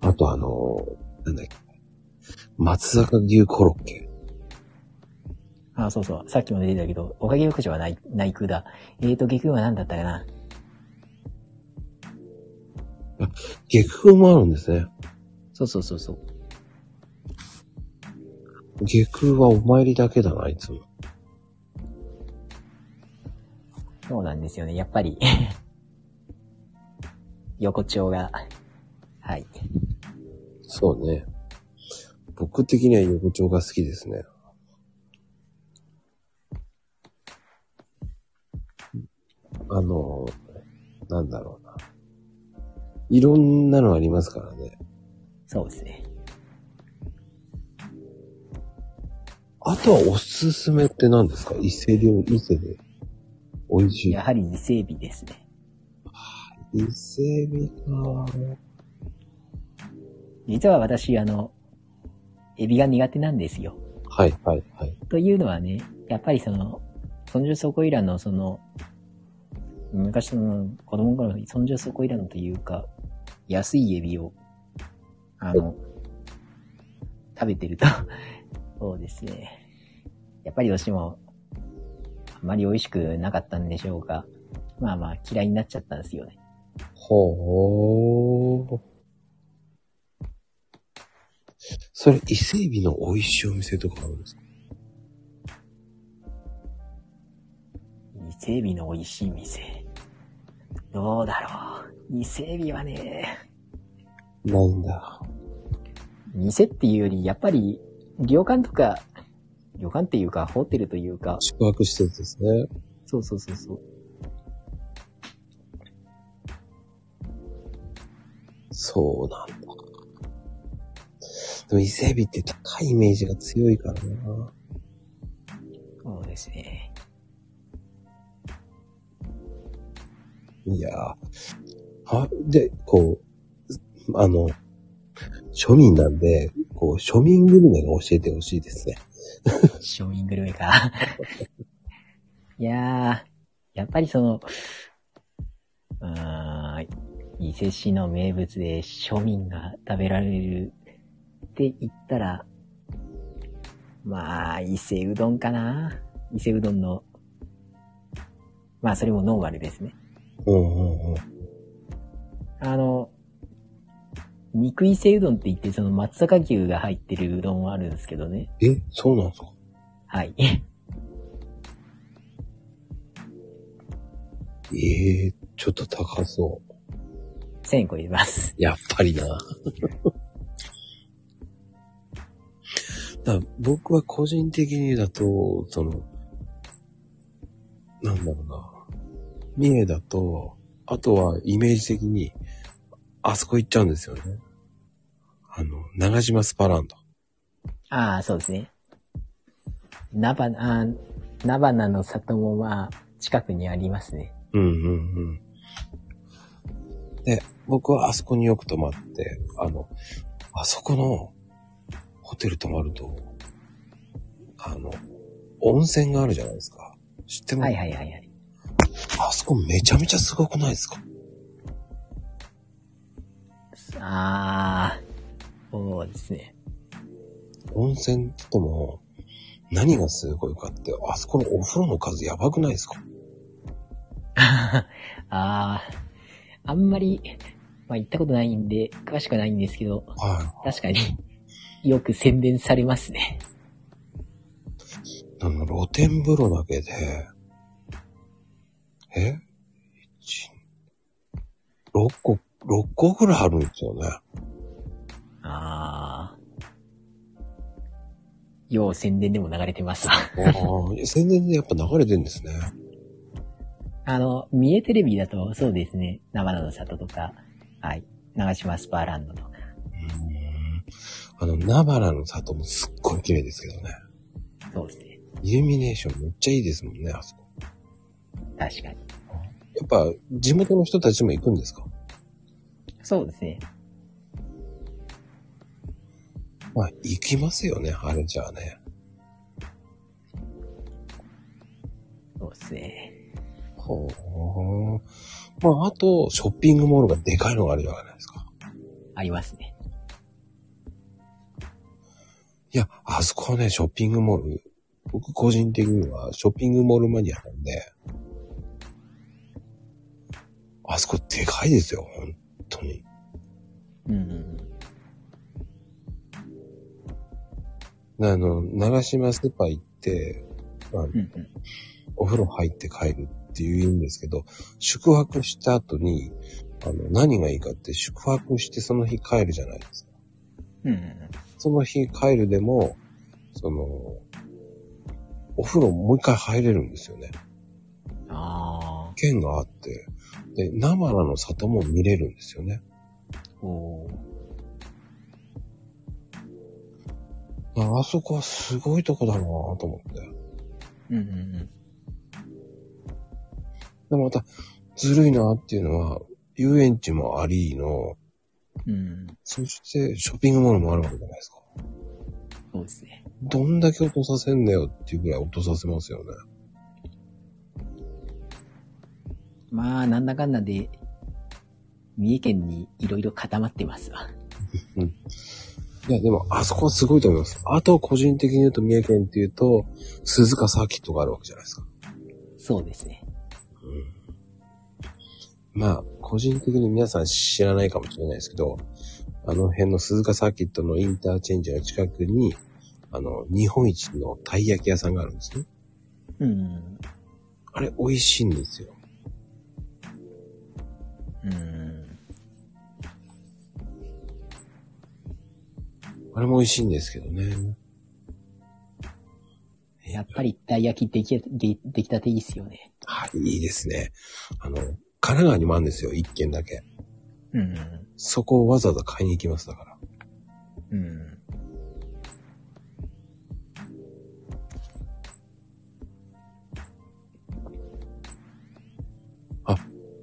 あとあの、なんだっけ。松坂牛コロッケ。ああ、そうそう。さっきも出てたけど、おかげ横丁はない、内空だ。えーと、下空は何だったかな？激風もあるんですね。そうそうそうそう。下空はお参りだけだな、いつも。そうなんですよね。やっぱり、横丁が、はい。そうね。僕的には横丁が好きですね。あの、なんだろうな。いろんなのありますからね。そうですね。あとはおすすめって何ですか？伊勢料理、伊勢で。美味しいや。はり伊勢海老ですね。伊勢海老か。実は私、あの、エビが苦手なんですよ。はい、はい、はい。というのはね、やっぱりその、尊重そこいらのその、昔の子供の頃の尊重そこいらのというか、安いエビを、あの、食べてると、そうですね。やっぱりどうしても、あまり美味しくなかったんでしょうか。まあまあ嫌いになっちゃったんですよね。ほー。それ、伊勢海老の美味しいお店とかあるんですか？伊勢海老の美味しい店。どうだろう。伊勢海老はね、ないんだ。店っていうより、やっぱり、旅館とか、旅館っていうか、ホテルというか、宿泊施設ですね。そうそうそうそう。そうなんだ。でも伊勢海老って高いイメージが強いからな。そうですね。いやーは、で、こう、あの、庶民なんで、こう、庶民グルメが教えてほしいですね。庶民グルメか。いやー、やっぱりその、うーん、伊勢市の名物で庶民が食べられるって言ったら、まあ、伊勢うどんかな。伊勢うどんの、まあ、それもノーマルですね。うんうんうん。あの、肉伊勢うどんって言って、その松阪牛が入ってるうどんもあるんですけどね。え、そうなんですか？はい。ええちょっと高そう。1000円超えます。やっぱりな。だ僕は個人的にだと、その、なんだろうな。三重だと、あとはイメージ的に、あそこ行っちゃうんですよね。あの、長島スパランド。ああ、そうですね。ナバナ、あーナバナの里もまあ、近くにありますね。うんうんうん。で、僕はあそこによく泊まって、あの、あそこのホテル泊まると、あの、温泉があるじゃないですか。知ってます？はいはいはいはい。あそこめちゃめちゃすごくないですか？ああ、そうですね。温泉って言っても、何がすごいかって、あそこのお風呂の数やばくないですか？ああ、あんまり、まあ行ったことないんで、詳しくないんですけど、は確かによく宣伝されますね。い。あの、露天風呂だけで、え ?1、6個、6個ぐらいあるんですよね。ああ。よう宣伝でも流れてますわ。ああ、宣伝でやっぱ流れてるんですね。あの、三重テレビだとそうですね。生野の里とか、はい。長島スパーランドとか。あの、ナバラの里もすっごい綺麗ですけどね。そうですね。イルミネーションめっちゃいいですもんね、あそこ。確かに。やっぱ、地元の人たちも行くんですか？そうですね。まあ、行きますよね、あれじゃあね。そうですね。ほう。まあ、あと、ショッピングモールがでかいのがあるじゃないですか。ありますね。いや、あそこはね、ショッピングモール、僕個人的にはショッピングモールマニアなんで、あそこでかいですよ、本当に。うん。あの、長島スーパー行って、まあ、うんうん。お風呂入って帰るって言うんですけど、宿泊した後に、あの、何がいいかって宿泊してその日帰るじゃないですか。うん。その日帰るでも、その、お風呂もう一回入れるんですよね。あ券があって、で、生らの里も見れるんですよね。あ。おあそこはすごいとこだなぁと思って。うんうんうん。でもまた、ずるいなっていうのは、遊園地もありの、うん。そしてショッピングモールもあるわけじゃないですか。そうですね。どんだけ落とさせんだよっていうぐらい落とさせますよね。まあ、なんだかんだで、三重県にいろいろ固まってますわ。いや、でも、あそこはすごいと思います。あと、個人的に言うと、三重県っていうと、鈴鹿サーキットがあるわけじゃないですか。そうですね。まあ、個人的に皆さん知らないかもしれないですけど、あの辺の鈴鹿サーキットのインターチェンジの近くに、あの、日本一のたい焼き屋さんがあるんですね。うん。あれ、美味しいんですよ。うん。あれも美味しいんですけどね。やっぱり、たい焼きでき、でできたていいっすよね。はい、いいですね。あの、神奈川にもあるんですよ、一軒だけ。うん。そこをわざわざ買いに行きます、だから。うん。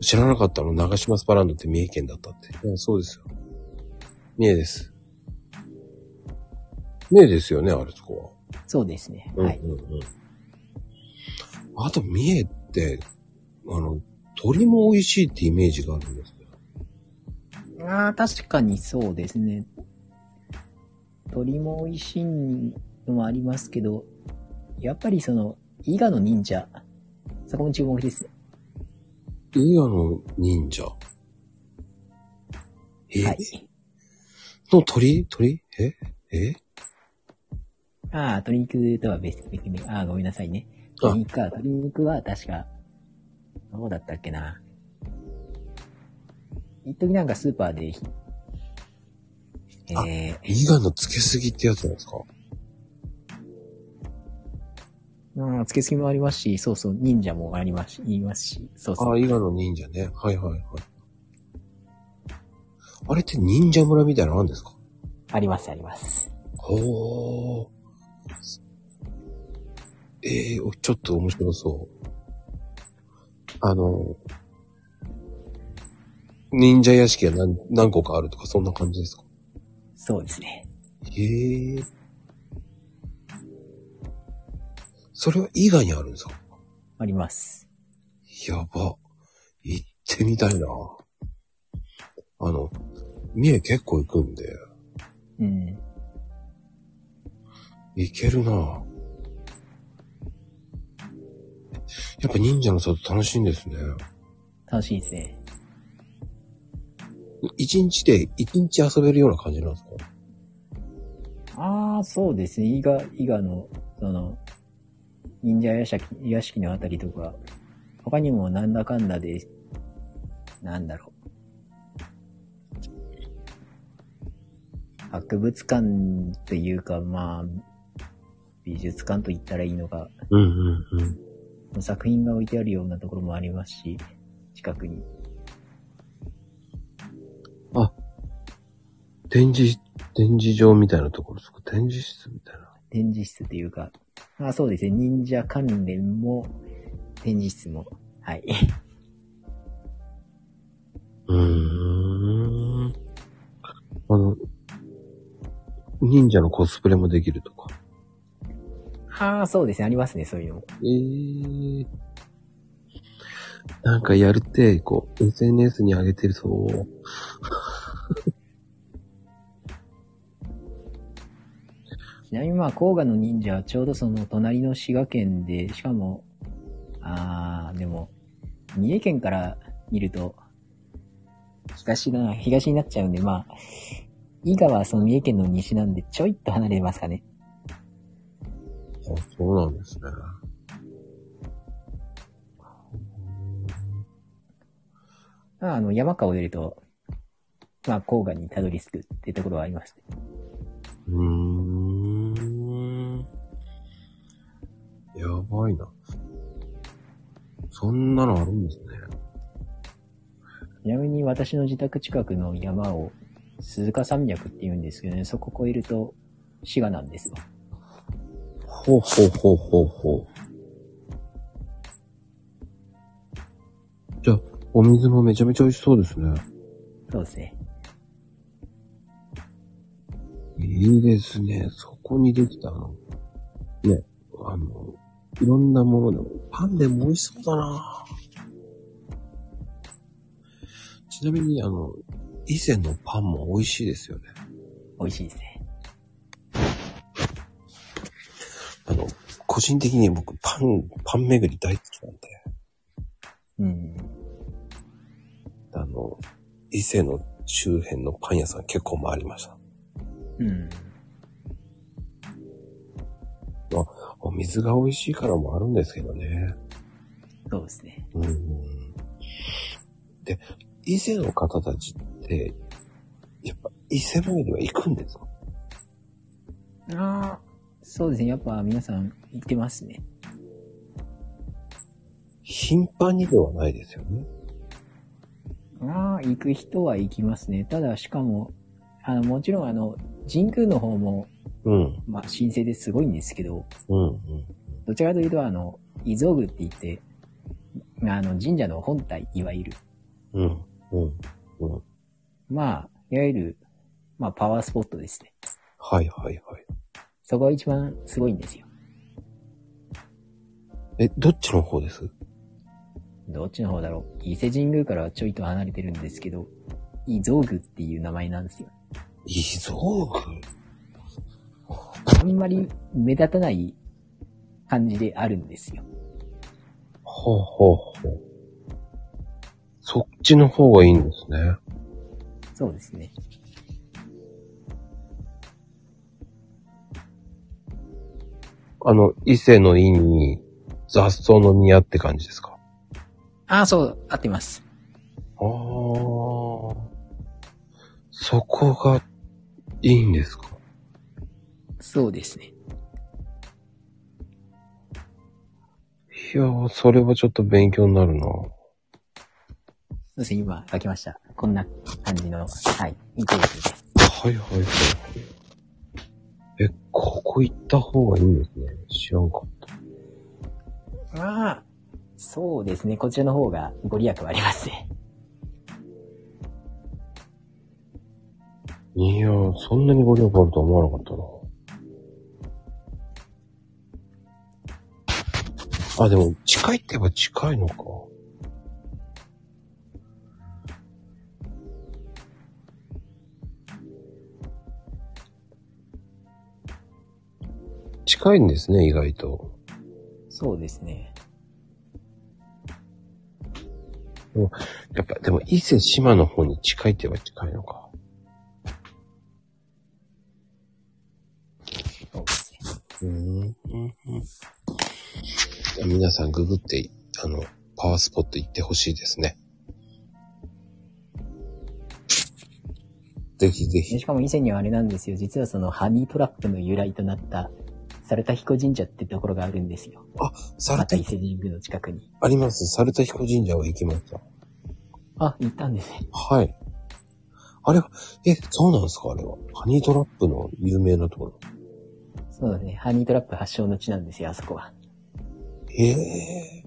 知らなかったの長島スパランドって三重県だったって。うん、そうですよ。三重です。三重ですよね、あれそこそうですね。は。はい。うんうんうん。あと三重って、あの、鳥も美味しいってイメージがあるんですけど。ああ、確かにそうですね。鳥も美味しいのもありますけど、やっぱりその、伊賀の忍者、そこも注目ですね。伊賀の忍者。え、はい。の鳥？鳥？え？え？ああ、鶏肉とは別々に、ああ、ごめんなさいね。あ鶏肉か、鶏肉は確か、どうだったっけな。一時なんかスーパーで、あえ伊賀のつけすぎってやつなんですか？うん、つけすぎもありますし、そうそう、忍者もありますし、言いますし、そうそう。あ、伊賀の忍者ね。はいはいはい。あれって忍者村みたいなのあるんですか？あります、あります。ほー。ええー、ちょっと面白そう。あの、忍者屋敷が何何個かあるとか、そんな感じですか？そうですね。へえ。それは伊賀にあるんですか？あります。やば。行ってみたいな。あの、三重結構行くんで、うん。行けるなやっぱ忍者の里楽しいんですね。楽しいですね。一日で、一日遊べるような感じなんですか？ああ、そうですね。伊賀、伊賀の、その、忍者屋敷屋敷のあたりとか、他にもなんだかんだで、なんだろう。博物館というか、まあ、美術館と言ったらいいのか、うんうんうん。作品が置いてあるようなところもありますし、近くに。展示、展示場みたいなところですか？展示室みたいな。展示室というか、あそうですね、忍者関連も、展示室も、はい。うーん。あの、忍者のコスプレもできるとか。ああ、そうですね、ありますね、そういうのも。えー。なんかやるって、こう、SNS に上げてるそなみにまあ、甲賀の忍者はちょうどその隣の滋賀県で、しかも、あー、でも、三重県から見ると、東が、東になっちゃうんで、まあ、伊賀はその三重県の西なんで、ちょいっと離れてますかね。あ、そうなんですね。まあ、あの、山川を出ると、まあ、甲賀にたどり着くっていうところはありますね。うーん。やばいな。そんなのあるんですね。ちなみに私の自宅近くの山を鈴鹿山脈って言うんですけどね、そこ越えると滋賀なんですわ。ほうほうほうほうほう。じゃあ、お水もめちゃめちゃ美味しそうですね。そうですね。いいですね。そこにできたの。ね、あの、いろんなものでも、パンでも美味しそうだなちなみに、あの、以前のパンも美味しいですよね。美味しいですね。あの、個人的に僕、パン、パン巡り大好きなんで、うん。あの、伊勢の周辺のパン屋さん結構回りました。うん。水が美味しいからもあるんですけどね。そうですね。うん。で、伊勢の方たちって、やっぱ伊勢参りは行くんですか？ああ、そうですね。やっぱ皆さん行ってますね。頻繁にではないですよね。ああ、行く人は行きますね。ただ、しかも、あの、もちろんあの、神宮の方も、うん、まあ、神聖ですごいんですけど、うん、うん。どちらかというと、あの、伊蔵宮って言って、あの、神社の本体、いわゆる。うん、うん、うん。まあ、いわゆる、まあ、パワースポットですね。はい、はい、はい。そこが一番すごいんですよ。え、どっちの方です？どっちの方だろう。伊勢神宮からはちょいと離れてるんですけど、伊蔵宮っていう名前なんですよ。伊蔵宮あんまり目立たない感じであるんですよ。ほうほうほう。そっちの方がいいんですね。そうですね。あの、伊勢の意に雑草の宮って感じですか？ああ、そう、合ってます。ああ。そこがいいんですか？そうですね。いやー、それはちょっと勉強になるな。そうですね、今書きました。こんな感じの、はい、伊蔵宮です。はいはいはいはい。え、ここ行った方がいいんですね。知らんかった。まあ、そうですね、こちらの方がご利益はありますね。いやー、そんなにご利益あるとは思わなかったな。あ、でも、近いって言えば近いのか。近いんですね、意外と。そうですね。やっぱ、でも、伊勢志摩の方に近いって言えば近いのか。皆さんググって、あの、パワースポット行ってほしいですね。ぜひぜでひ。しかも以前にはあれなんですよ。実はそのハニートラップの由来となった、猿田彦神社ってところがあるんですよ。サルタまた伊勢神宮の近くに。あります。サルタ彦神社は行きました。あ、行ったんですね。はい。あれは、え、そうなんですか？あれは。ハニートラップの有名なところ。そうですね。ハニートラップ発祥の地なんですよ、あそこは。へえ。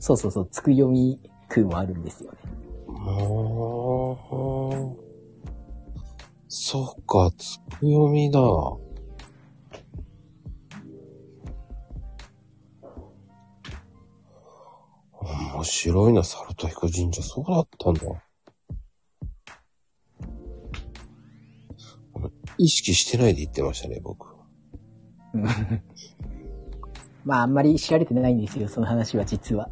そうそうそう、つくよみ空もあるんですよね。もう、そっか、つくよみだ。面白いな、猿田彦神社。そうだったんだ。意識してないで言ってましたね、僕。うんまあ、あんまり知られてないんですよ、その話は実は。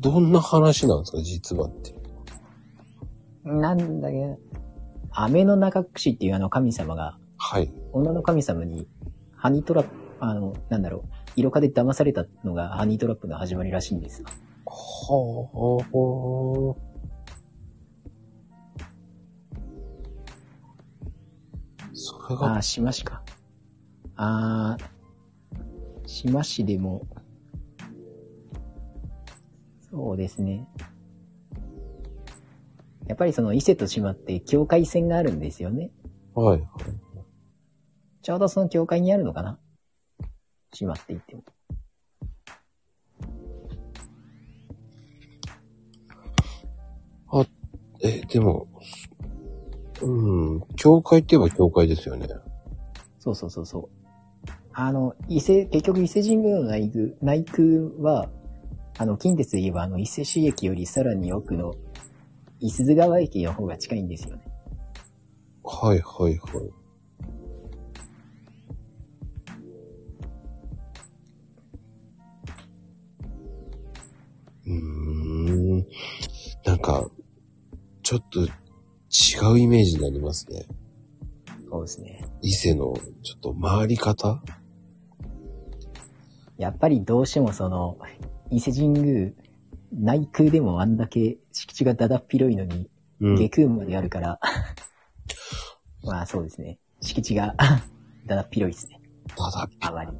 どんな話なんですか、実はって。なんだけど、飴の中串っていうあの神様が、はい。女の神様に、ハニートラップ、あの、なんだろう、色化で騙されたのがハニートラップの始まりらしいんですよ。はあ。それが、ああ、島市か。ああ、島市でも、そうですね。やっぱりその伊勢と島って境界線があるんですよね。はい、はい。ちょうどその境界にあるのかな島って言っても。え、でも、うん、教会って言えば教会ですよね。そうそうそうそう。あの、伊勢、結局伊勢神宮の内宮、内宮は、あの、近鉄で言えばあの、伊勢市駅よりさらに奥の、伊豆川駅の方が近いんですよね。はい、はい、はい。うーん。なんか、ちょっと違うイメージになりますね。そうですね。伊勢のちょっと回り方やっぱりどうしてもその、伊勢神宮、内宮でもあんだけ敷地がだだっ広いのに、うん。下宮まであるから、まあそうですね。敷地が だだっ広いですね。ただ、あまり。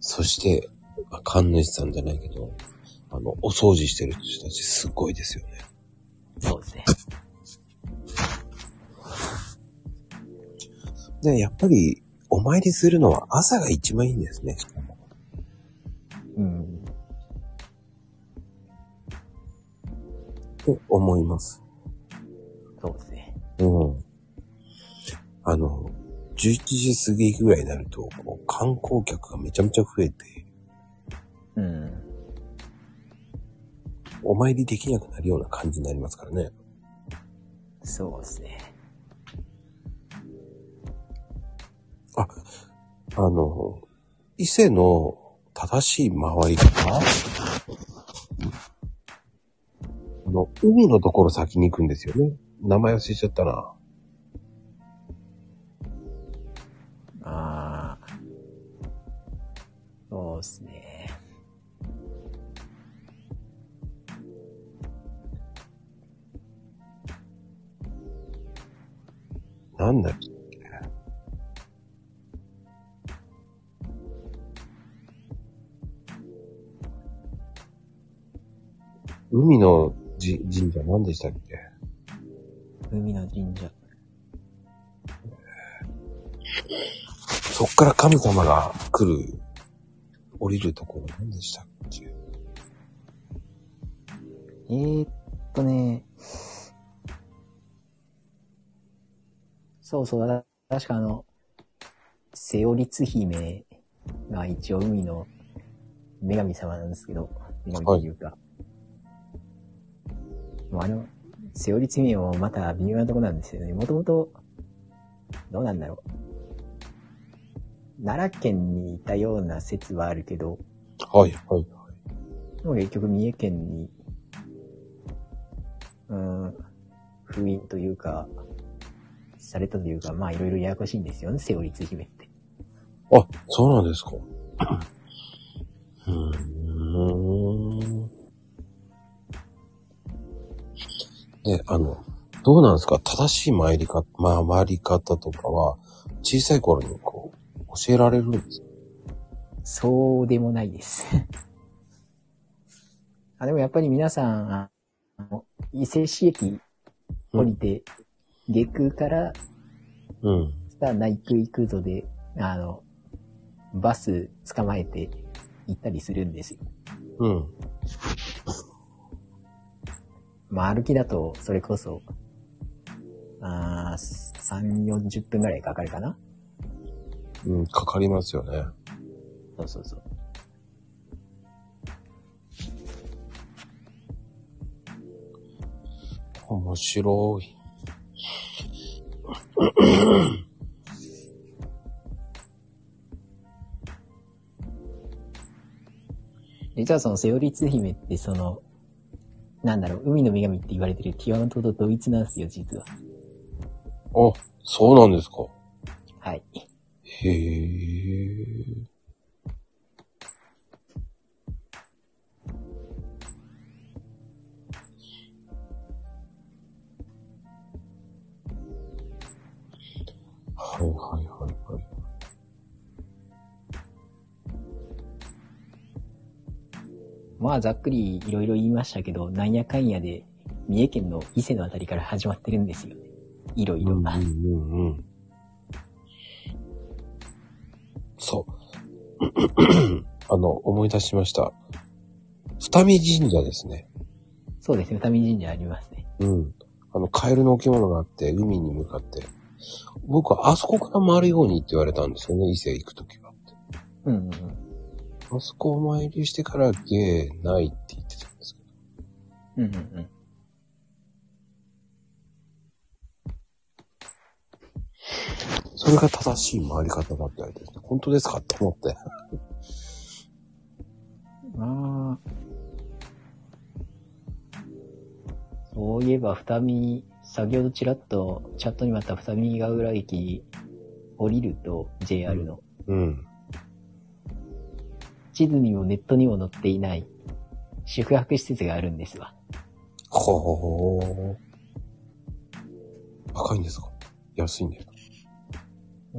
そして、まあ神主さんじゃないけど、あの、お掃除してる人たちすごいですよね。そうですね。で、やっぱり、お参りするのは朝が一番いいんですね。と思います。そうですね。うん。あの、11時過ぎぐらいになると、こう観光客がめちゃめちゃ増えて、うん。お参りできなくなるような感じになりますからね。そうですね。あの、伊勢の正しい回り方あの、海のところ先に行くんですよね。名前忘れちゃったな。ああ。そうですね。なんだっけ？海のじ神社何でしたっけ？海の神社。そっから神様が来る、降りるところ何でしたっけ？えー、っとね。そうそう、だ確かあの、セオリツ姫が一応海の女神様なんですけど、女神というか。もうあの、セオリツ姫もまた微妙なとこなんですよね。もともと、どうなんだろう。奈良県にいたような説はあるけど、はい、はい、もう結局三重県に、うーん、封印というか、されたというか、まあいろいろややこしいんですよね、セオリツ姫って。あ、そうなんですか。うーで、あの、どうなんですか？正しい参り方、まあ、回り方とかは、小さい頃にこう、教えられるんですか？そうでもないです。あ、でもやっぱり皆さん、あの伊勢市駅降りて、下空からうん。さあ内空行くぞで、あの、バス捕まえて行ったりするんですよ。うん。まあ歩きだと、それこそ、あー3、40分ぐらいかかるかなうん、かかりますよね。そうそうそう。面白い。実はそのセオリツ姫ってその、なんだろう、海の女神って言われてるティワノ島と同一なんですよ、実は。あ、そうなんですか。はい。へえ。はいはい。まあざっくりいろいろ言いましたけど、なんやかんやで、三重県の伊勢のあたりから始まってるんですよね。いろいろ。うんうんうんうん。そう。あの、思い出しました。二見神社ですね。そうですね、歌見神社ありますね。うん。あの、カエルの置物があって、海に向かって。僕はあそこから回るようにって言われたんですよね、伊勢行くときは。うんうんうん。あそこをお参りしてから芸ないって言ってたんですけどうんうんうん。それが正しい回り方だったみたいです。本当ですかって思って。ああ。そういえば、二見、先ほどちらっとチャットにもあった二見ヶ浦駅降りると JR の、うん。地図にもネットにも載っていない宿泊施設があるんですわ。ほー。高いんですか？安いんですか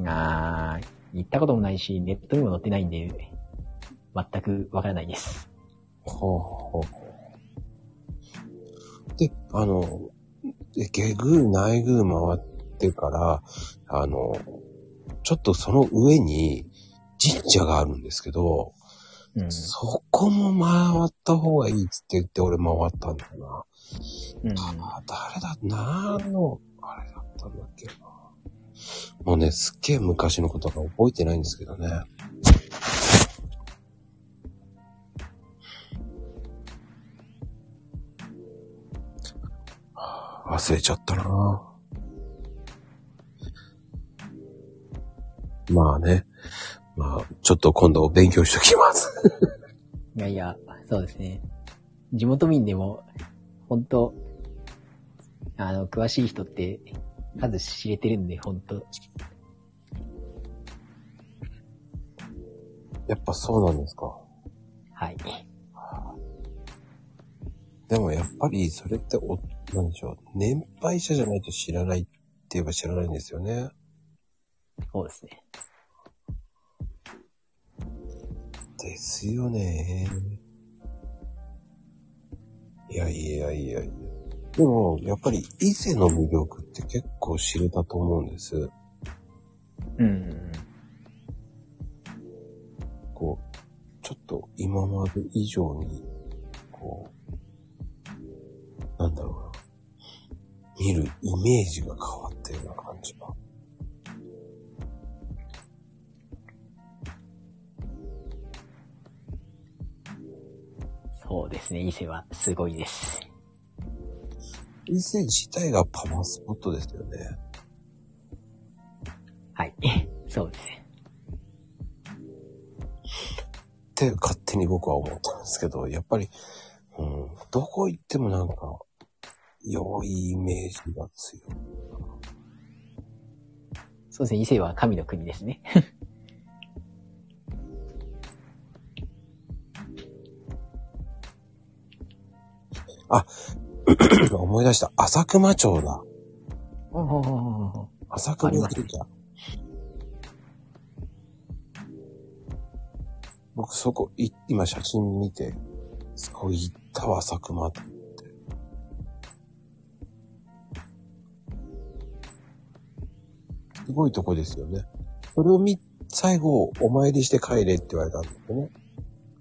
あー、行ったこともないし、ネットにも載ってないんで、全くわからないです。はあ。で、あの、で下宮、内宮回ってから、あの、ちょっとその上に神社があるんですけど、うん。そこも回った方がいいっつって言って俺回ったんだよな。うん。あ、誰だ、何の、あれだったんだっけな。もうね、すっげえ昔のことが覚えてないんですけどね。はあ忘れちゃったなまあね。まあ、ちょっと今度勉強しときます。いやいや、そうですね。地元民でも、本当あの、詳しい人って数知れてるんで、本当やっぱそうなんですか。はい。でもやっぱりそれってお、なんでしょう。年配者じゃないと知らないって言えば知らないんですよね。そうですね。ですよね。いやいやいやいや。でも、やっぱり伊勢の魅力って結構知れたと思うんです。うん。こう、ちょっと今まで以上に、こう、なんだろうな。見るイメージが変わったような感じそうですね。伊勢はすごいです。伊勢自体がパワースポットですよね。はい。そうですね。って勝手に僕は思ったんですけど、やっぱり、うん、どこ行ってもなんか、良いイメージが強い。そうですね。伊勢は神の国ですね。あ、思い出した。浅熊町だ。浅熊あります神社。僕そこ、い、今写真見て、そこ行ったわ、浅熊って。すごいとこですよね。それを見、最後、お参りして帰れって言われたんですよね。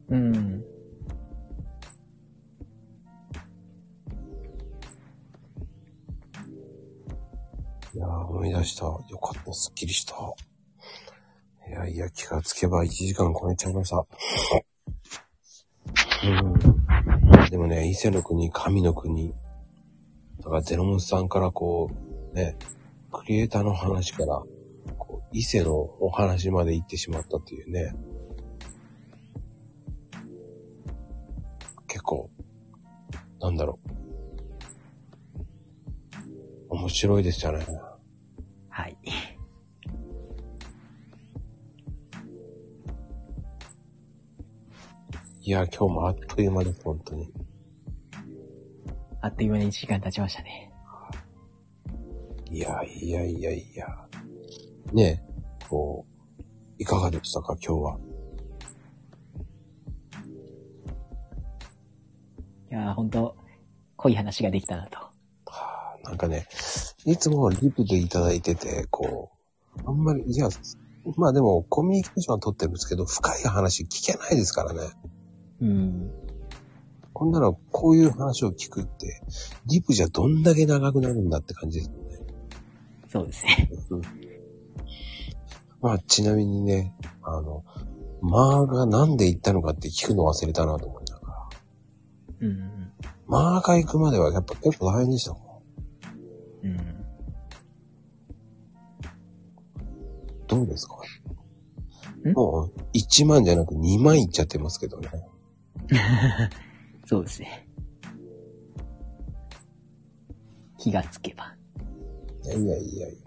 うん。いやー、思い出した。よかった、すっきりした。いやいや、気がつけば1時間超えちゃいました。うん。でもね、伊勢の国、神の国。だからゼロムスさんからこう、ね、クリエイターの話から、こう伊勢のお話まで行ってしまったっていうね。結構、なんだろう。面白いでしたね。はい。いや、今日もあっという間です、本当に。あっという間に1時間経ちましたね。いや、いやいやいや。ねえ、こう、いかがでしたか、今日は？いやー、ほんと、濃い話ができたなと。はあ、なんかね、いつもリプでいただいてて、こう、あんまり、いや、まあでも、コミュニケーションは取ってるんですけど、深い話聞けないですからね。うん。こんなの、こういう話を聞くって、リプじゃどんだけ長くなるんだって感じですよね。そうですね。うんまあ、ちなみにね、あの、マーがなんで行ったのかって聞くの忘れたなと思いながら。うんうんマーが行くまではやっぱ結構大変でしたもうん。うん。ん。どうですか？んもう、1万じゃなく2万いっちゃってますけどね。そうですね。気がつけば。いやいやいやいや。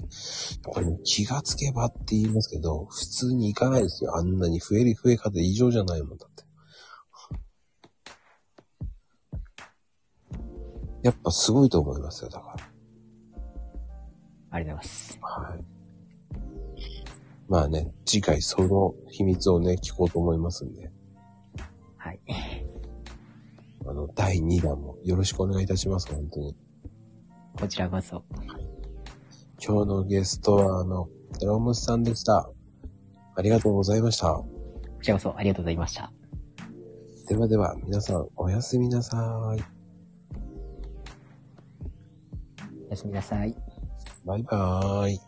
これ、ね、気がつけばって言いますけど、普通に行かないですよ。あんなに増える増え方異常じゃないもんだって。やっぱすごいと思いますよ、だから。ありがとうございます。はい。まあね、次回その秘密をね、聞こうと思いますんで、はい。あの、第2弾もよろしくお願いいたします、本当に。こちらこそ。今日のゲストは、あの、テロムスさんでした。ありがとうございました。こちらこそありがとうございました。ではでは、皆さん、おやすみなさい。おやすみなさい。バイバーイ。